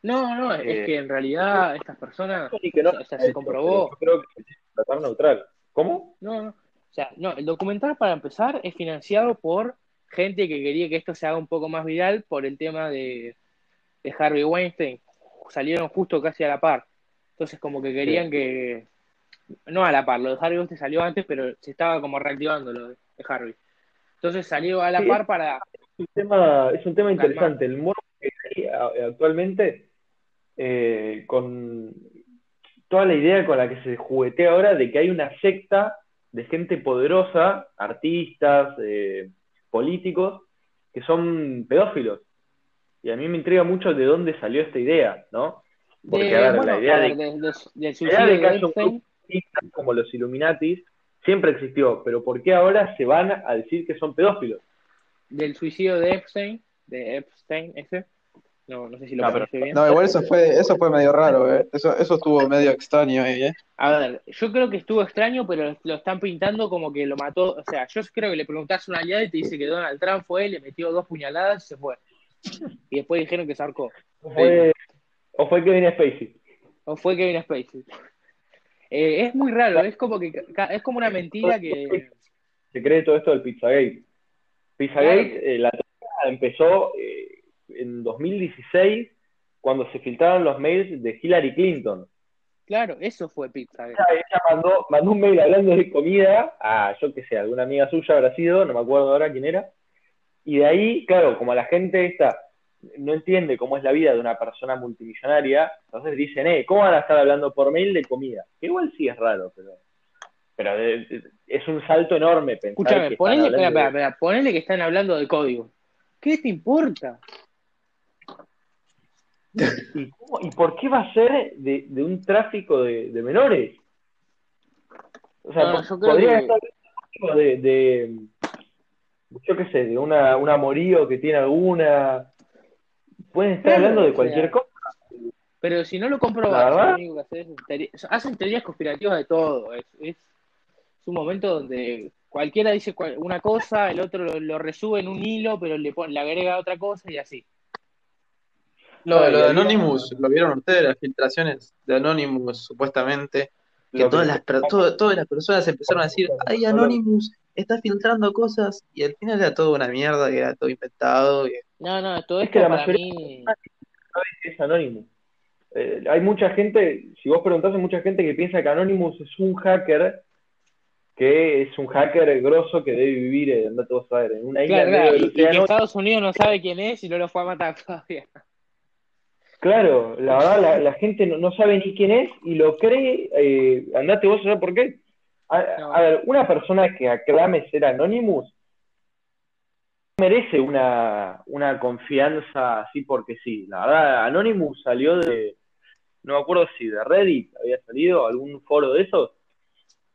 No, no, es Eh, que en realidad estas personas, que no o sea, se eso, comprobó. Yo creo que es tratar neutral. ¿Cómo? No, no. O sea, no, el documental para empezar es financiado por gente que quería que esto se haga un poco más viral por el tema de, de Harvey Weinstein. Salieron justo casi a la par. Entonces como que querían que... No a la par, lo de Harvey Weinstein salió antes, pero se estaba como reactivando lo de Harvey. Entonces salió a la Sí, par para... Es un tema, es un tema interesante. El morbo que hay a- actualmente, eh, con toda la idea con la que se juguetea ahora de que hay una secta de gente poderosa, artistas, eh, políticos, que son pedófilos. Y a mí me intriga mucho de dónde salió esta idea, ¿no? Porque, de- a ver, bueno, la idea a de, ver, de- de- del la idea suicidio de de que haya un grupo artistas como los Illuminatis siempre existió, pero ¿por qué ahora se van a decir que son pedófilos? del suicidio de Epstein, de Epstein ese, no, no sé si lo No, pero- pronuncié bien. No, igual eso fue, eso fue medio raro, ¿eh? Eso, eso estuvo medio extraño ahí, ¿eh? A ver, yo creo que estuvo extraño, pero lo están pintando como que lo mató. O sea, yo creo que le preguntás a una aliada y te dice que Donald Trump fue, le metió dos puñaladas y se fue. Y después dijeron que se ahorcó. ¿O fue, o fue Kevin Spacey? O fue Kevin Spacey. Eh, es muy raro, es como que es como una mentira que. Se cree todo esto del Pizzagate. Pizzagate, eh, la empezó eh, en 2016 cuando se filtraron los mails de Hillary Clinton. Claro, eso fue pizza. Ella, ella mandó, mandó un mail hablando de comida a, yo qué sé, alguna amiga suya habrá sido, no me acuerdo ahora quién era. Y de ahí, claro, como la gente esta no entiende cómo es la vida de una persona multimillonaria, entonces dicen, eh, ¿cómo van a estar hablando por mail de comida? Que igual sí es raro, pero, pero es un salto enorme pensar que Escúchame, están ponele, espera, espera, espera, ponele que están hablando de código. ¿Qué te importa? ¿Y, cómo- y por qué va a ser de, de un tráfico de, de menores? O sea, No, yo creo podría que- estar de, de, yo qué sé, de una, un amorío que tiene alguna. Pueden estar Claro, hablando de o cualquier sea, cosa. Pero si no lo comprobas, lo único que haces es teoría- hacen teorías conspirativas de todo. Es, es, es un momento donde cualquiera dice cual- una cosa, el otro lo, lo resube en un hilo, pero le, pone, le agrega otra cosa y así. Lo, No, lo de Anonymous, ¿lo vieron ustedes? Las filtraciones de Anonymous, supuestamente. Que todas las, todo- todas las personas empezaron a decir, ay, Anonymous está filtrando cosas, y al final era todo una mierda, que era todo inventado. y- No, no, todo Es esto que la para mayoría- mí. es Anonymous. Eh, hay mucha gente, si vos preguntás, hay mucha gente que piensa que Anonymous es un hacker, que es un hacker grosso que debe vivir, eh, andate vos a ver, en una isla Claro, en claro, del y, y que océano. Estados Unidos no sabe quién es y no lo fue a matar todavía. Claro, la verdad, la, la gente no, no sabe ni quién es y lo cree, eh, andate vos a saber por qué. A, No. a ver, una persona que aclame ser Anonymous merece una, una confianza así porque sí. La verdad, Anonymous salió de, no me acuerdo si de Reddit había salido, algún foro de esos.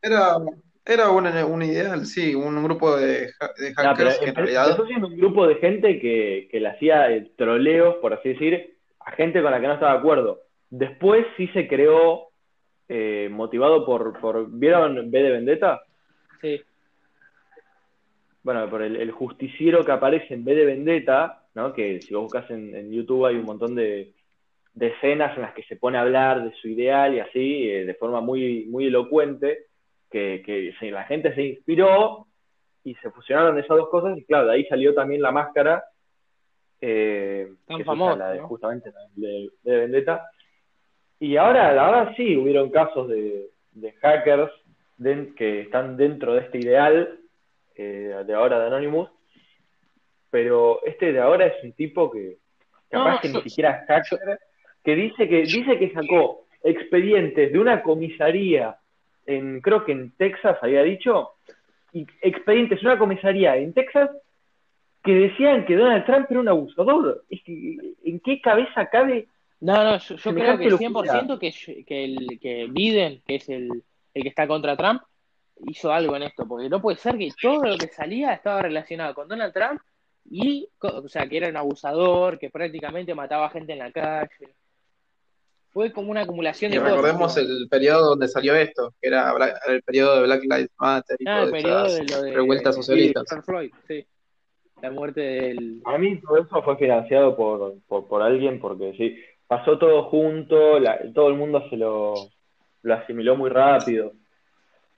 Era, era un, un ideal, sí, un grupo de, de No, pero hackers que en realidad empezó siendo un grupo de gente que, que le hacía eh, troleos, por así decir, a gente con la que no estaba de acuerdo. Después sí se creó, eh, motivado por, por, ¿vieron V de Vendetta? Sí. Bueno, por el, el justiciero que aparece en V de Vendetta, ¿no? Que si vos buscas en, en YouTube hay un montón de, de escenas en las que se pone a hablar de su ideal y así, eh, de forma muy, muy elocuente, que, la gente se inspiró y se fusionaron esas dos cosas, y claro, de ahí salió también la máscara, eh, Tan que es famosa, esa, la de, ¿no? justamente la de, de Vendetta. Y ahora, verdad, sí, hubieron casos de, de hackers den- que están dentro de este ideal eh, de ahora de Anonymous, pero este de ahora es un tipo que capaz No, que ni siquiera es hacker, que dice que dice que sacó expedientes de una comisaría en creo que en Texas había dicho y expedientes de una comisaría en Texas que decían que Donald Trump era un abusador. ¿En qué cabeza cabe? No, no, yo, yo creo que locura. 100% que, que, el, que Biden, que es el, el que está contra Trump, hizo algo en esto, porque no puede ser que todo lo que salía estaba relacionado con Donald Trump y, o sea, que era un abusador, que prácticamente mataba gente en la calle. Fue como una acumulación Y de cosas. recordemos el periodo donde salió esto, que era el periodo de Black Lives Matter y Ah, el periodo de lo de revueltas sí, socialistas. Floyd, sí. La muerte del... A mí todo eso fue financiado por, por, por alguien porque sí, pasó todo junto, la- todo el mundo se lo, lo asimiló muy rápido.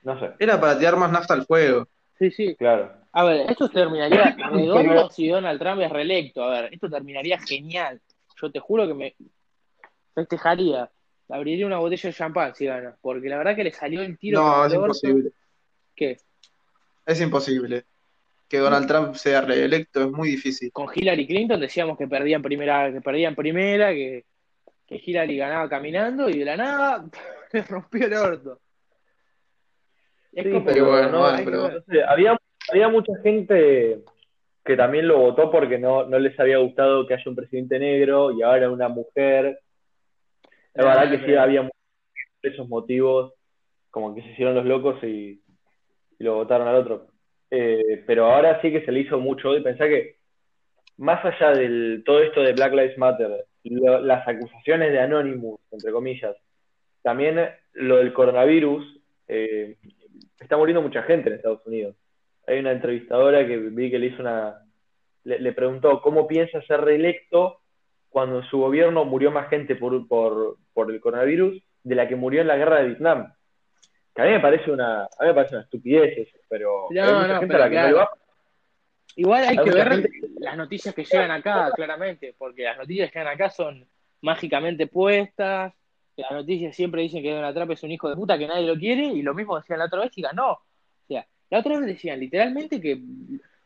No sé, Era para tirar más nafta al fuego. Sí, sí. claro. A ver, esto terminaría redondo si Donald Trump es reelecto. A ver, esto terminaría genial. Yo te juro que me festejaría. Abriría una botella de champán si gana. Porque la verdad que le salió el tiro. No, es imposible. ¿Qué? Es imposible. Que Donald Trump sea reelecto es muy difícil. Con Hillary Clinton decíamos que perdían primera, que perdían primera, que, que Hillary ganaba caminando y de la nada le rompió el orto. Es Sí, como- pero bueno, no, bueno, pero- no sé, había, había mucha gente que también lo votó porque no, no les había gustado que haya un presidente negro y ahora una mujer. La Ah, verdad que sí, había esos motivos, como que se hicieron los locos y, y lo votaron al otro. Eh, pero ahora sí que se le hizo mucho y pensá que más allá de todo esto de Black Lives Matter, lo- las acusaciones de Anonymous, entre comillas, también lo del coronavirus, eh, está muriendo mucha gente en Estados Unidos. Hay una entrevistadora que vi que le hizo una, le, le preguntó cómo piensa ser reelecto cuando en su gobierno murió más gente por, por, por el coronavirus de la que murió en la guerra de Vietnam. Que a mí me parece una, a mí me parece una estupidez eso, pero No, hay mucha no, gente a la que no claro. le va. Igual hay Hay que ver gente las noticias que llegan acá, claramente, porque las noticias que llegan acá son mágicamente puestas, las noticias siempre dicen que Donald Trump es un hijo de puta, que nadie lo quiere, y lo mismo decían la otra vez y ganó. O sea, la otra vez decían literalmente que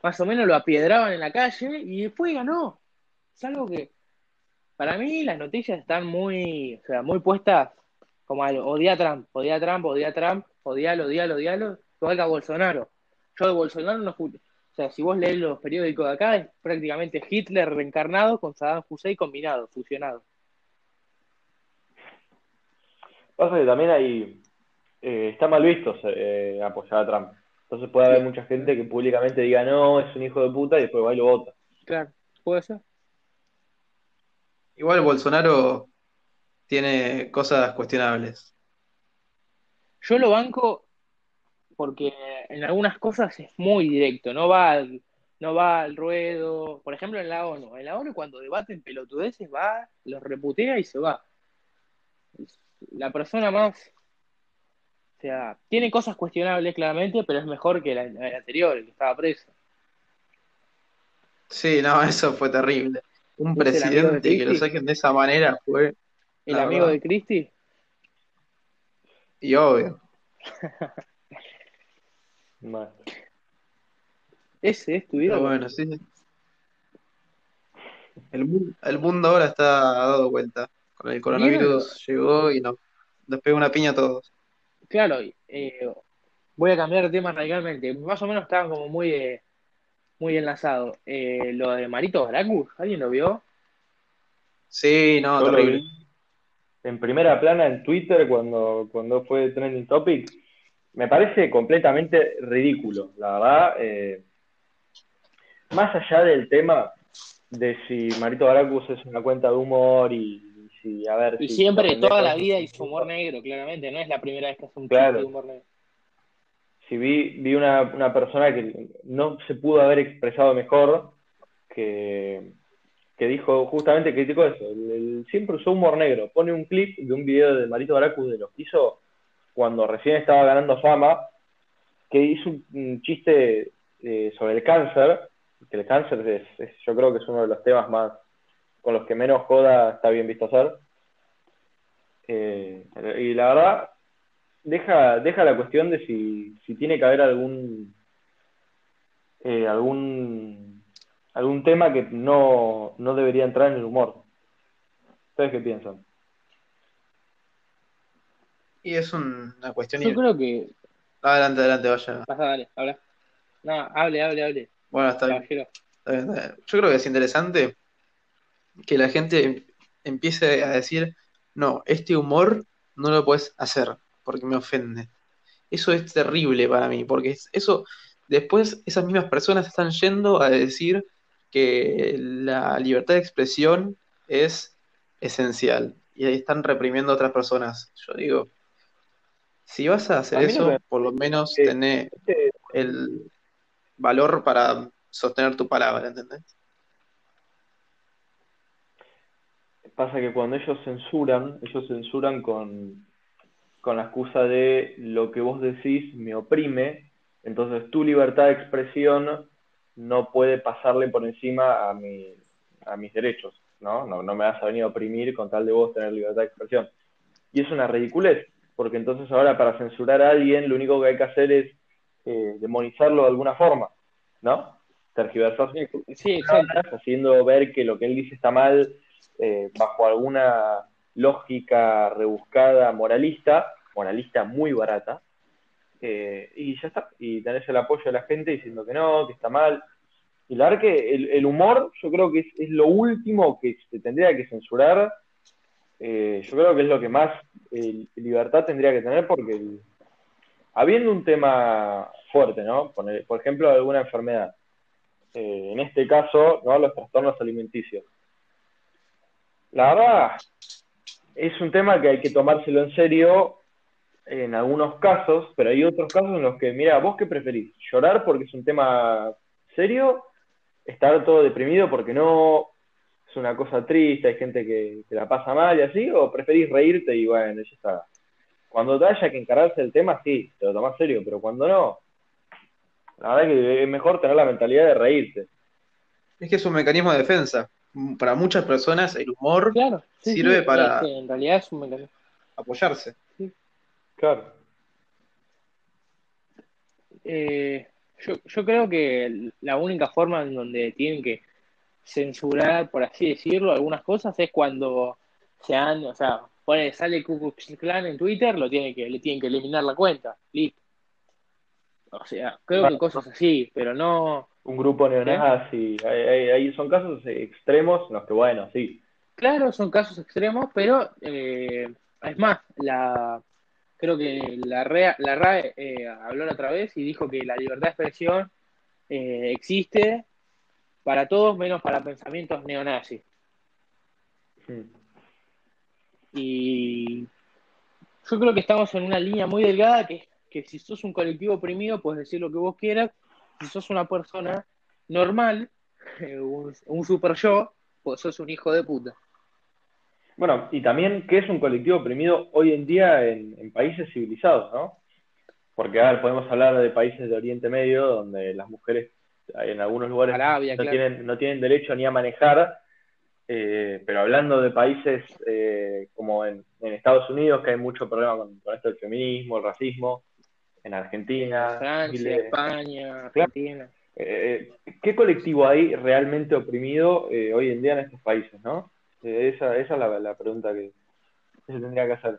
más o menos lo apiedraban en la calle y después ganó. Es algo que, para mí, las noticias están muy, o sea, muy puestas como al odia a Trump, odia a Trump, odia a Trump, odialo, odialo, odialo, igual que a Bolsonaro. Yo de Bolsonaro no escucho. Sea, si vos lees los periódicos de acá, es prácticamente Hitler reencarnado con Saddam Hussein combinado, fusionado. Pasa que también hay, eh, está mal visto eh, apoyar a Trump. Entonces puede haber mucha gente que públicamente diga no, es un hijo de puta y después va y lo vota. Claro, puede ser. Igual Bolsonaro tiene cosas cuestionables. Yo lo banco porque en algunas cosas es muy directo, no va al, no va al ruedo. Por ejemplo, en la ONU. En la ONU cuando debaten pelotudeces va, los reputea y se va. La persona más... O sea, tiene cosas cuestionables claramente, pero es mejor que la, la anterior, el que estaba preso. Sí, no, eso fue terrible. Un ¿Viste el amigo de presidente que lo saquen de esa manera fue, El amigo verdad. de Cristi, y obvio. Mal. ese es tu Pero ídolo. bueno, sí. sí. El, mu- el mundo ahora está dado vuelta. Con el coronavirus llegó y nos, nos pegó una piña a todos. Claro, eh, voy a cambiar de tema radicalmente. Más o menos estaban como muy, eh, muy enlazados. Eh, lo de Marito Baracus, ¿alguien lo vio? Sí, no, Yo lo terrible. vi en primera plana en Twitter cuando, cuando fue trending topic. Me parece completamente ridículo, la verdad. eh, más allá del tema de si Marito Baracus es una cuenta de humor y, si, a ver, Y si siempre, toda la vida hizo humor negro, claramente. No es la primera vez que hace un Claro. de humor negro. si vi, vi una, una persona que no se pudo haber expresado mejor, que, que dijo, justamente criticó eso, el, el- siempre usó humor negro, pone un clip de un video de Marito Baracus de los que hizo cuando recién estaba ganando fama, que hizo un, chiste eh, sobre el cáncer, que el cáncer es, es- yo creo que es uno de los temas más, con los que menos joda está bien visto hacer. Eh, y la verdad, deja, deja la cuestión de si, si tiene que haber algún eh, algún algún tema que no, no debería entrar en el humor. ¿Ustedes qué piensan? Y es un- una cuestión. Yo creo que. Adelante, adelante, vaya. Pasa, dale, habla. No, hable, hable, hable. Bueno, está bien. Está bien, está bien. Yo creo que es interesante que la gente empiece a decir, no, este humor no lo puedes hacer porque me ofende. Eso es terrible para mí, porque es- eso después esas mismas personas están yendo a decir que la libertad de expresión es esencial y ahí están reprimiendo a otras personas. Yo digo, si vas a hacer A eso, por lo menos eh, tené Este, el valor para sostener tu palabra, ¿entendés? Pasa que cuando ellos censuran, ellos censuran con, con la excusa de lo que vos decís me oprime, entonces tu libertad de expresión no puede pasarle por encima a, mi, a mis derechos, ¿no? ¿no? No me vas a venir a oprimir con tal de vos tener libertad de expresión. Y es una ridiculez, porque entonces ahora para censurar a alguien lo único que hay que hacer es eh, demonizarlo de alguna forma, ¿no? Tergiversar Sí, haciendo ver que lo que él dice está mal eh, bajo alguna lógica rebuscada moralista, moralista muy barata, eh, y ya está, y tenés el apoyo de la gente diciendo que no, que está mal. Y la verdad que el, el humor yo creo que es, es lo último que se tendría que censurar, Eh, yo creo que es lo que más eh, libertad tendría que tener porque habiendo un tema fuerte, ¿no? Por, por ejemplo, alguna enfermedad, eh, en este caso, ¿no? Los trastornos alimenticios. La verdad, es un tema que hay que tomárselo en serio en algunos casos, pero hay otros casos en los que, mira, ¿vos qué preferís? ¿Llorar porque es un tema serio? ¿Estar todo deprimido porque no es una cosa triste, hay gente que, que la pasa mal y así? ¿O preferís reírte y bueno, ya está? Cuando te haya que encargarse del tema, sí, te lo tomas serio, pero cuando no, la verdad que es mejor tener la mentalidad de reírte. Es que es un mecanismo de defensa. Para muchas personas el humor Claro, sí, Sirve sí, para- es que en realidad es un mecanismo. apoyarse. Claro. Eh, yo, yo creo que la única forma en donde tienen que censurar, por así decirlo, algunas cosas es cuando se han, o sea, pone, sale Ku Klux Klan en Twitter, lo tiene que, le tienen que eliminar la cuenta. Listo. O sea, creo que cosas así, pero no. Un grupo neonazi, hay- hay- son casos extremos en los que, bueno, sí. Claro, son casos extremos, pero eh, es más, la creo que la RAE, la RAE eh, habló la otra vez y dijo que la libertad de expresión eh, existe para todos menos para pensamientos neonazis. Y yo creo que estamos en una línea muy delgada que, que si sos un colectivo oprimido puedes decir lo que vos quieras, si sos una persona normal, un, un super yo, pues sos un hijo de puta. Bueno, y también, ¿qué es un colectivo oprimido hoy en día en, en países civilizados, no? Porque, a ver, podemos hablar de países de Oriente Medio donde las mujeres en algunos lugares Arabia, no claro. tienen, no tienen derecho ni a manejar, eh, pero hablando de países eh, como en, en Estados Unidos, que hay mucho problema con, con esto del feminismo, el racismo, en Argentina, Francia, Chile, España, Argentina. eh, ¿qué colectivo hay realmente oprimido eh, hoy en día en estos países, no? Eh, esa, esa es la, la pregunta que se tendría que hacer.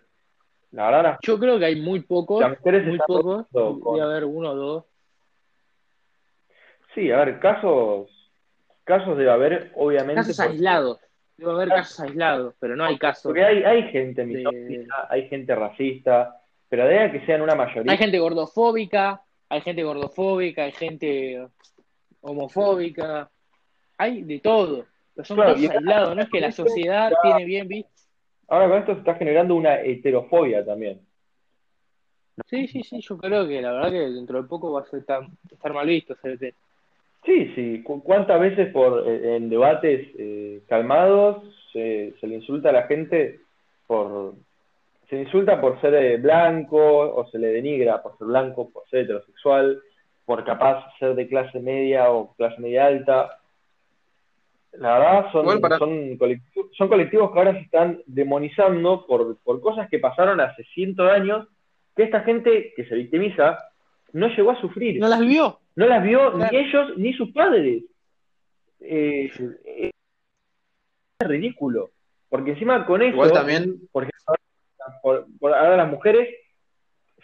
La verdad, Yo creo que hay muy pocos, muy pocos, con- debe haber uno o dos. Sí, a ver, casos, casos debe haber, obviamente. Casos porque- aislados, debe haber casos aislados, pero no hay casos. Porque hay, hay gente de- hay gente racista, pero de que sean una mayoría. Hay gente gordofóbica, hay gente gordofóbica, hay gente homofóbica, hay de todo. Pero son Claro, casos aislados, no es que la sociedad tiene bien visto. Ahora con esto se está generando una heterofobia también. Sí, sí, sí, yo creo que la verdad que dentro de poco va a ser tan- estar mal visto. Sí, sí. ¿Cu- ¿Cuántas veces por eh, en debates eh, calmados se, se le insulta a la gente por se le insulta por ser eh, blanco o se le denigra por ser blanco, por ser heterosexual, por capaz ser de clase media o clase media alta? La verdad son, para- son, colectivos, son colectivos que ahora se están demonizando por, por cosas que pasaron hace cientos de años que esta gente que se victimiza no llegó a sufrir. ¿No las vio? No las vio Claro. ni ellos ni sus padres. Eh, eh, es ridículo. Porque encima con eso, Igual también, por ejemplo, por- por- ahora las mujeres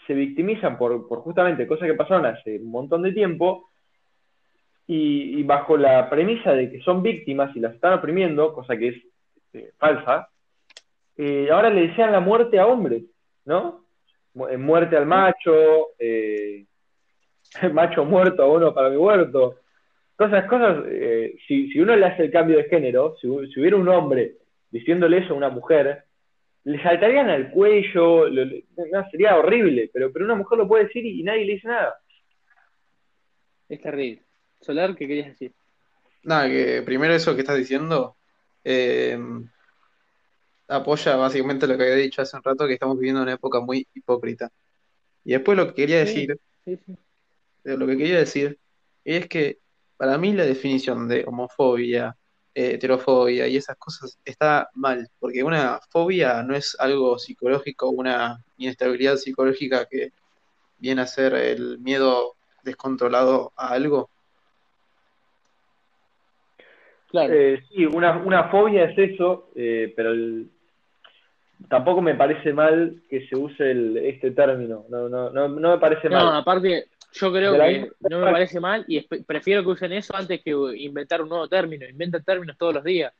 se victimizan por, por justamente cosas que pasaron hace un montón de tiempo y, y bajo la premisa de que son víctimas y las están oprimiendo, cosa que es eh, falsa, eh, ahora le desean la muerte a hombres, ¿no? Mu- eh, Muerte al macho, eh, macho muerto, abono para mi huerto. Cosas, cosas, eh, si, si uno le hace el cambio de género, si, si hubiera un hombre diciéndole eso a una mujer, le saltarían al cuello, lo- no, sería horrible, pero, pero una mujer lo puede decir y, y nadie le dice nada. Es terrible. Solar, ¿qué querías decir? nada, que primero eso que estás diciendo eh, apoya básicamente lo que había dicho hace un rato, que estamos viviendo una época muy hipócrita. Y después lo que quería Sí. decir, Sí, sí. Lo que quería decir es que para mí la definición de homofobia, eh, heterofobia y esas cosas está mal, porque una fobia no es algo psicológico, una inestabilidad psicológica que viene a ser el miedo descontrolado a algo. Claro. Eh, sí, una, una fobia es eso, eh, pero el- tampoco me parece mal que se use el- este término. No, no, no, no me parece No, mal. aparte, yo creo que misma- no me parece mal y prefiero que usen eso antes que inventar un nuevo término. Inventan términos todos los días.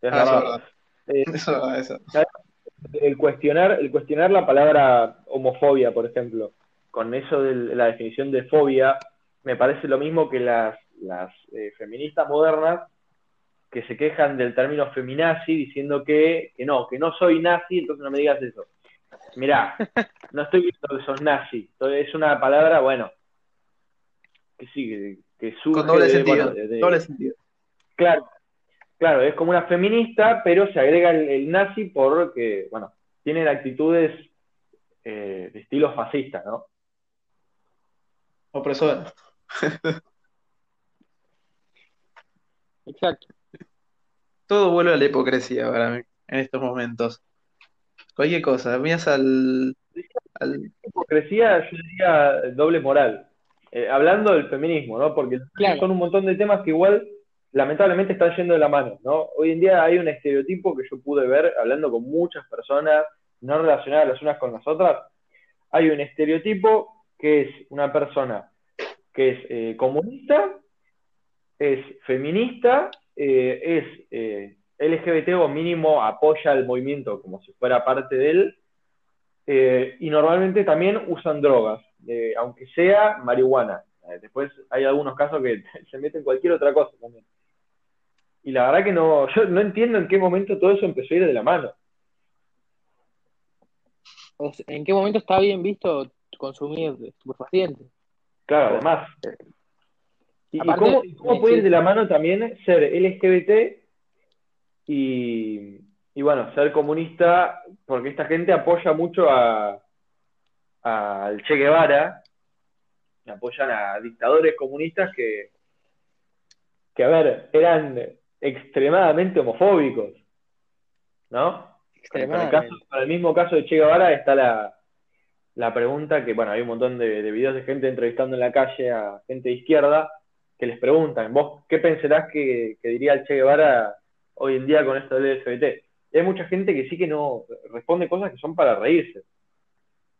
Es Ah, verdad. Eh, verdad. Eso, eso. el cuestionar, el cuestionar la palabra homofobia, por ejemplo, con eso de la definición de fobia, me parece lo mismo que las, las eh, feministas modernas que se quejan del término feminazi diciendo que, que no, que no soy nazi, entonces no me digas eso. Mirá, no estoy diciendo que sos nazi, entonces es una palabra, bueno, que sí, que, que surge Con doble de- sentido. bueno, de- de- doble sentido. Claro, claro, es como una feminista, pero se agrega el, el nazi porque, bueno, tienen actitudes eh, de estilo fascista, ¿no? Opresora. Exacto. Todo vuelve a la hipocresía para mí en estos momentos. Cualquier cosa, miras al, al- Hipocresía, yo diría doble moral. Eh, hablando del feminismo, ¿no? Porque Claro. son un montón de temas que igual lamentablemente están yendo de la mano, ¿no? Hoy en día hay un estereotipo que yo pude ver hablando con muchas personas no relacionadas las unas con las otras. Hay un estereotipo que es una persona que es eh, comunista, es feminista, eh, es eh, LGBT o mínimo apoya al movimiento como si fuera parte de él, eh, y normalmente también usan drogas, eh, aunque sea marihuana. Eh, después hay algunos casos que se meten cualquier otra cosa también. Y la verdad que no, yo no entiendo en qué momento todo eso empezó a ir de la mano. ¿En qué momento está bien visto consumir estupefacientes? Claro, además. ¿Y, Aparte, cómo, y cómo puede ir de la mano también ser LGBT y, y bueno, ser comunista? Porque esta gente apoya mucho a al Che Guevara, apoyan a dictadores comunistas que, que a ver, eran extremadamente homofóbicos, ¿no? Para el, Extremadamente. caso, para el mismo caso de Che Guevara está la, la pregunta que, bueno, hay un montón de, de videos de gente entrevistando en la calle a gente de izquierda que les preguntan, vos, ¿qué pensarás que, que diría el Che Guevara hoy en día con esto del LGBT? Hay mucha gente que sí que no responde cosas que son para reírse.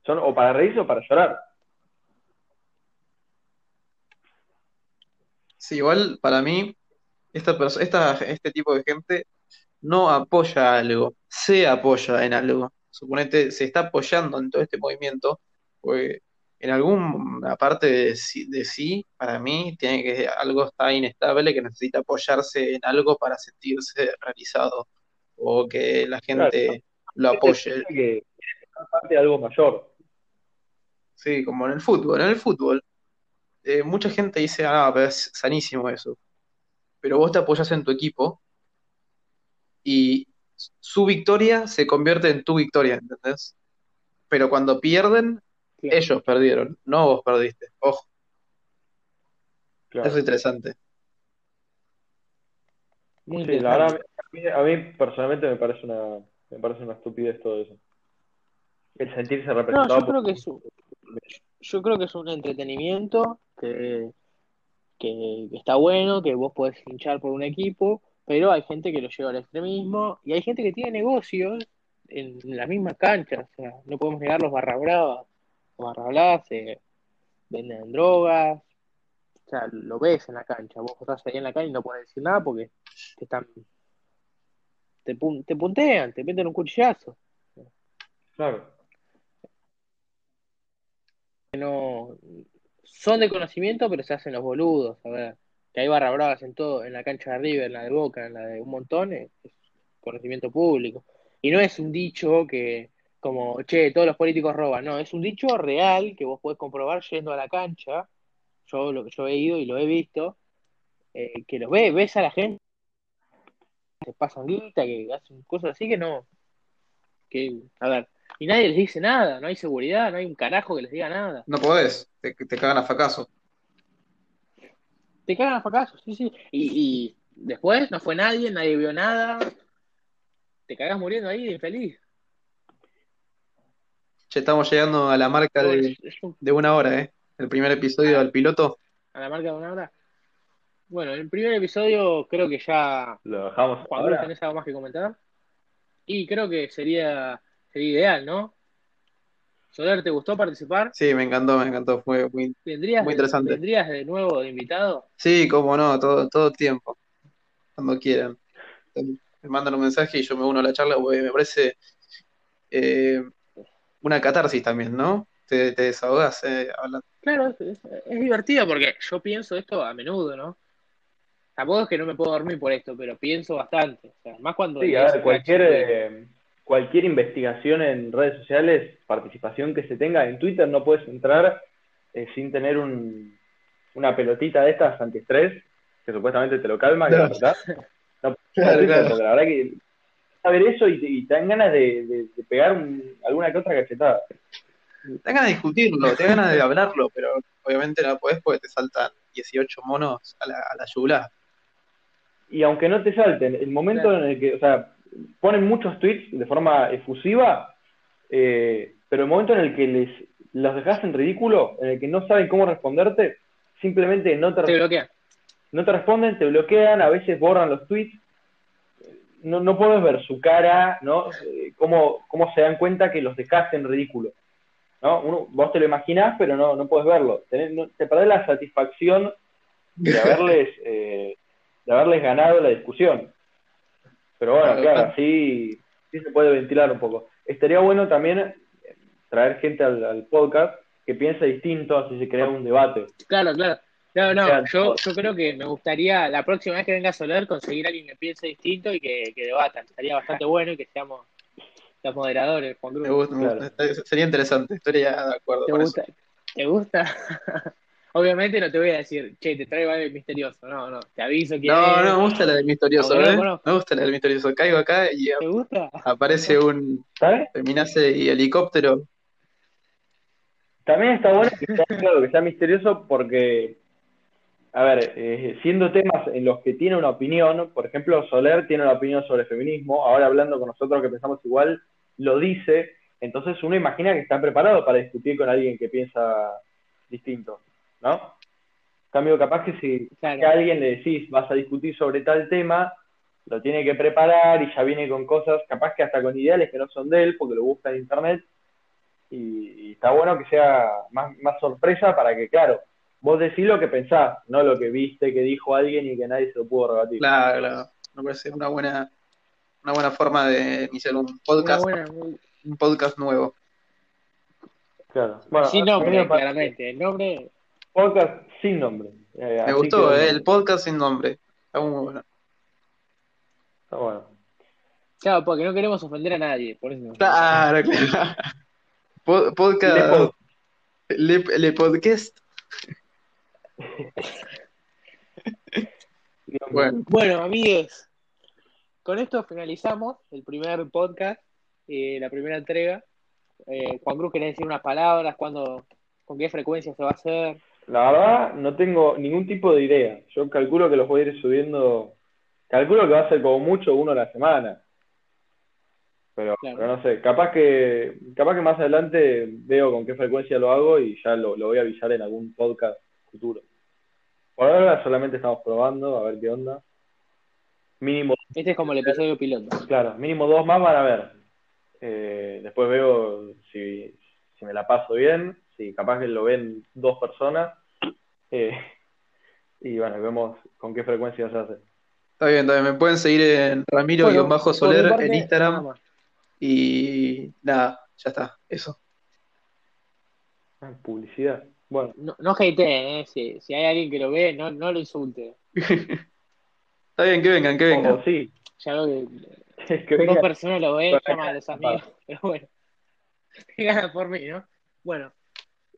Son o para reírse o para llorar. Sí, igual para mí, esta esta, este tipo de gente no apoya algo, se apoya en algo. Suponete, se está apoyando en todo este movimiento, pues en alguna parte de sí, de sí, para mí, tiene que algo está inestable que necesita apoyarse en algo para sentirse realizado o que la gente lo apoye. Que parte de algo mayor. Sí, como en el fútbol. En el fútbol, eh, mucha gente dice, ah, pero es sanísimo eso. Pero vos te apoyas en tu equipo y su victoria se convierte en tu victoria, ¿entendés? Pero cuando pierden, Claro. ellos perdieron, no vos perdiste. Ojo, Claro. eso es interesante. Muy Sí, a mí, a mí personalmente me parece una, me parece una estupidez todo eso. El sentirse No, representado yo por- creo que es un, yo creo que es un entretenimiento que, que está bueno, que vos podés hinchar por un equipo, pero hay gente que lo lleva al extremismo y hay gente que tiene negocios en las mismas canchas, o sea, no podemos negar los barra bravas, barra bravas eh, venden drogas, o sea, lo ves en la cancha, vos estás ahí en la cancha y no puedes decir nada porque te están, te, pun- te puntean, te meten un cuchillazo. Claro. no son de conocimiento, pero se hacen los boludos. A ver, que hay barra bravas en todo, en la cancha de River, en la de Boca, en la de un montón, es conocimiento público. Y no es un dicho que, como, che, todos los políticos roban, no, es un dicho real que vos podés comprobar yendo a la cancha. Yo, lo, yo he ido y lo he visto, eh, que los ves, ves a la gente, que pasan guita, que hacen cosas así que no. Que, a ver, y nadie les dice nada, no hay seguridad, no hay un carajo que les diga nada. No podés, te, te cagan a fracaso. Te cagan a fracaso, sí, sí. Y, y después no fue nadie, nadie vio nada. Te cagas muriendo ahí de infeliz. Che, estamos llegando a la marca de, de una hora, ¿eh? El primer episodio del piloto. a la marca de una hora. Bueno, el primer episodio creo que ya. Lo dejamos ahora. ¿tenés algo más que comentar? Y creo que sería, sería ideal, ¿no? Soler, ¿te gustó participar? Sí, me encantó, me encantó. Fue muy, ¿Vendrías, Muy de- interesante. ¿Vendrías de nuevo de invitado? Sí, cómo no, todo, todo tiempo, cuando quieran. Me mandan un mensaje y yo me uno a la charla porque me parece eh, una catarsis también, ¿no? Te, te desahogás eh, hablando. Claro, es, divertido porque yo pienso esto a menudo, ¿no? Tampoco es que no me puedo dormir por esto, pero pienso bastante. O sea, más cuando Sí, a ver, cualquier, eh, cualquier investigación en redes sociales, participación que se tenga en Twitter, no puedes entrar eh, sin tener un, una pelotita de estas antiestrés, que supuestamente te lo calma, que la No. verdad. No, Claro, Twitter, claro. porque la verdad que saber eso y te, y te dan ganas de, de- de pegar un- alguna que otra cachetada. te da ganas de discutirlo, te da ganas de hablarlo, pero obviamente no podés porque te saltan 18 monos a la, a la yugular. Y aunque no te salten, el momento Claro. en el que, o sea, ponen muchos tweets de forma efusiva, eh, pero el momento en el que les los dejas en ridículo, en el que no saben cómo responderte, simplemente no te, Te bloquea. no te responden, te bloquean, a veces borran los tweets. No, no puedes ver su cara, ¿no? Eh, cómo, cómo se dan cuenta que los dejaste en ridículo. ¿no? Uno, vos te lo imaginás, pero no, no puedes verlo. Tenés- no- te perdés la satisfacción de haberles, eh, de haberles ganado la discusión. Pero bueno, Claro, claro, sí se puede ventilar un poco. Estaría bueno también eh, traer gente al, al podcast que piense distinto, así se crea un debate. Claro, claro. No, no, Claro. yo, yo creo que me gustaría la próxima vez que venga a Soler conseguir a alguien que piense distinto y que, que debatan. Estaría bastante bueno y que seamos los moderadores, Juan Me Cruz. gusta, me Claro. gusta. Sería interesante, estaría de acuerdo ¿Te con gusta? ¿Te gusta? Obviamente no te voy a decir, che, te traigo algo misterioso. No, no, te aviso quién No, es. no, me gusta la del misterioso, No, no ¿eh? Me gusta la del misterioso. Caigo acá y ¿Te gusta? aparece un ¿Sabes? terminase y helicóptero. También está bueno que sea, claro, que sea misterioso porque, a ver, eh, siendo temas en los que tiene una opinión, por ejemplo, Soler tiene una opinión sobre feminismo, ahora hablando con nosotros que pensamos igual, lo dice, entonces uno imagina que está preparado para discutir con alguien que piensa distinto, ¿no? En cambio, capaz que si Claro. a alguien le decís vas a discutir sobre tal tema, lo tiene que preparar y ya viene con cosas, capaz que hasta con ideales que no son de él, porque lo busca en internet, y, y está bueno que sea más, más sorpresa para que, claro, vos decís lo que pensás, no lo que viste que dijo alguien y que nadie se lo pudo rebatir. Claro, claro. Me parece una buena, una buena forma de iniciar un Una podcast, buena, un podcast nuevo. Claro. Bueno, sin nombre, claramente. El nombre, Podcast sin nombre. Eh, Me gustó, que, ¿eh? El podcast sin nombre. Está muy bueno. Está bueno. claro, porque no queremos ofender a nadie. Por eso. Claro, claro. Le podcast. pod- Le, le podcast. Bueno, Bueno, amigues, con esto finalizamos el primer podcast, eh, la primera entrega. Eh, Juan Cruz, ¿querés decir unas palabras? ¿Cuándo, ¿Con qué frecuencia se va a hacer? La verdad, no tengo ningún tipo de idea. Yo calculo que los voy a ir subiendo. Calculo que va a ser como mucho uno a la semana. Pero, Claro. pero no sé, capaz que, capaz que más adelante veo con qué frecuencia lo hago y ya lo, lo voy a avisar en algún podcast futuro. Por ahora solamente estamos probando, a ver qué onda. Mínimo, Este es como el episodio piloto. claro, mínimo dos más van a ver. Eh, después veo si, si me la paso bien, si capaz que lo ven dos personas. Eh, y bueno, vemos con qué frecuencia se hace. está bien, está bien. Me pueden seguir en Ramiro-Soler en Instagram. Y nada, ya está. Eso. Ah, Publicidad. Bueno, No, no hateen, ¿eh? Si, si hay alguien que lo ve, no, no lo insulte. Está bien, que vengan, que vengan. sí, Ya veo que que dos venga. personas lo ven, llaman a los amigos. Pero bueno, gana por mí, ¿no? Bueno,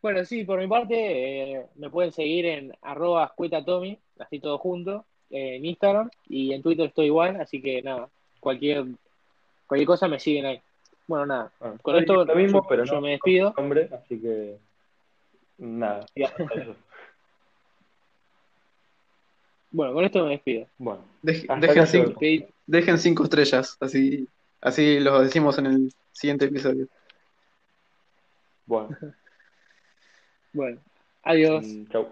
bueno, sí, por mi parte, eh, me pueden seguir en arroba escuetatomi, así todo junto, eh, en Instagram y en Twitter estoy igual, así que nada, cualquier, cualquier cosa me siguen ahí. Bueno, nada, Bueno, con esto lo mismo, yo- pero yo no me despido. con nombre, así que nada. Bueno, con esto me despido. Bueno, Dej- cinco, dejen cinco estrellas, así, así lo decimos en el siguiente episodio. bueno, Bueno, adiós. mm, chau.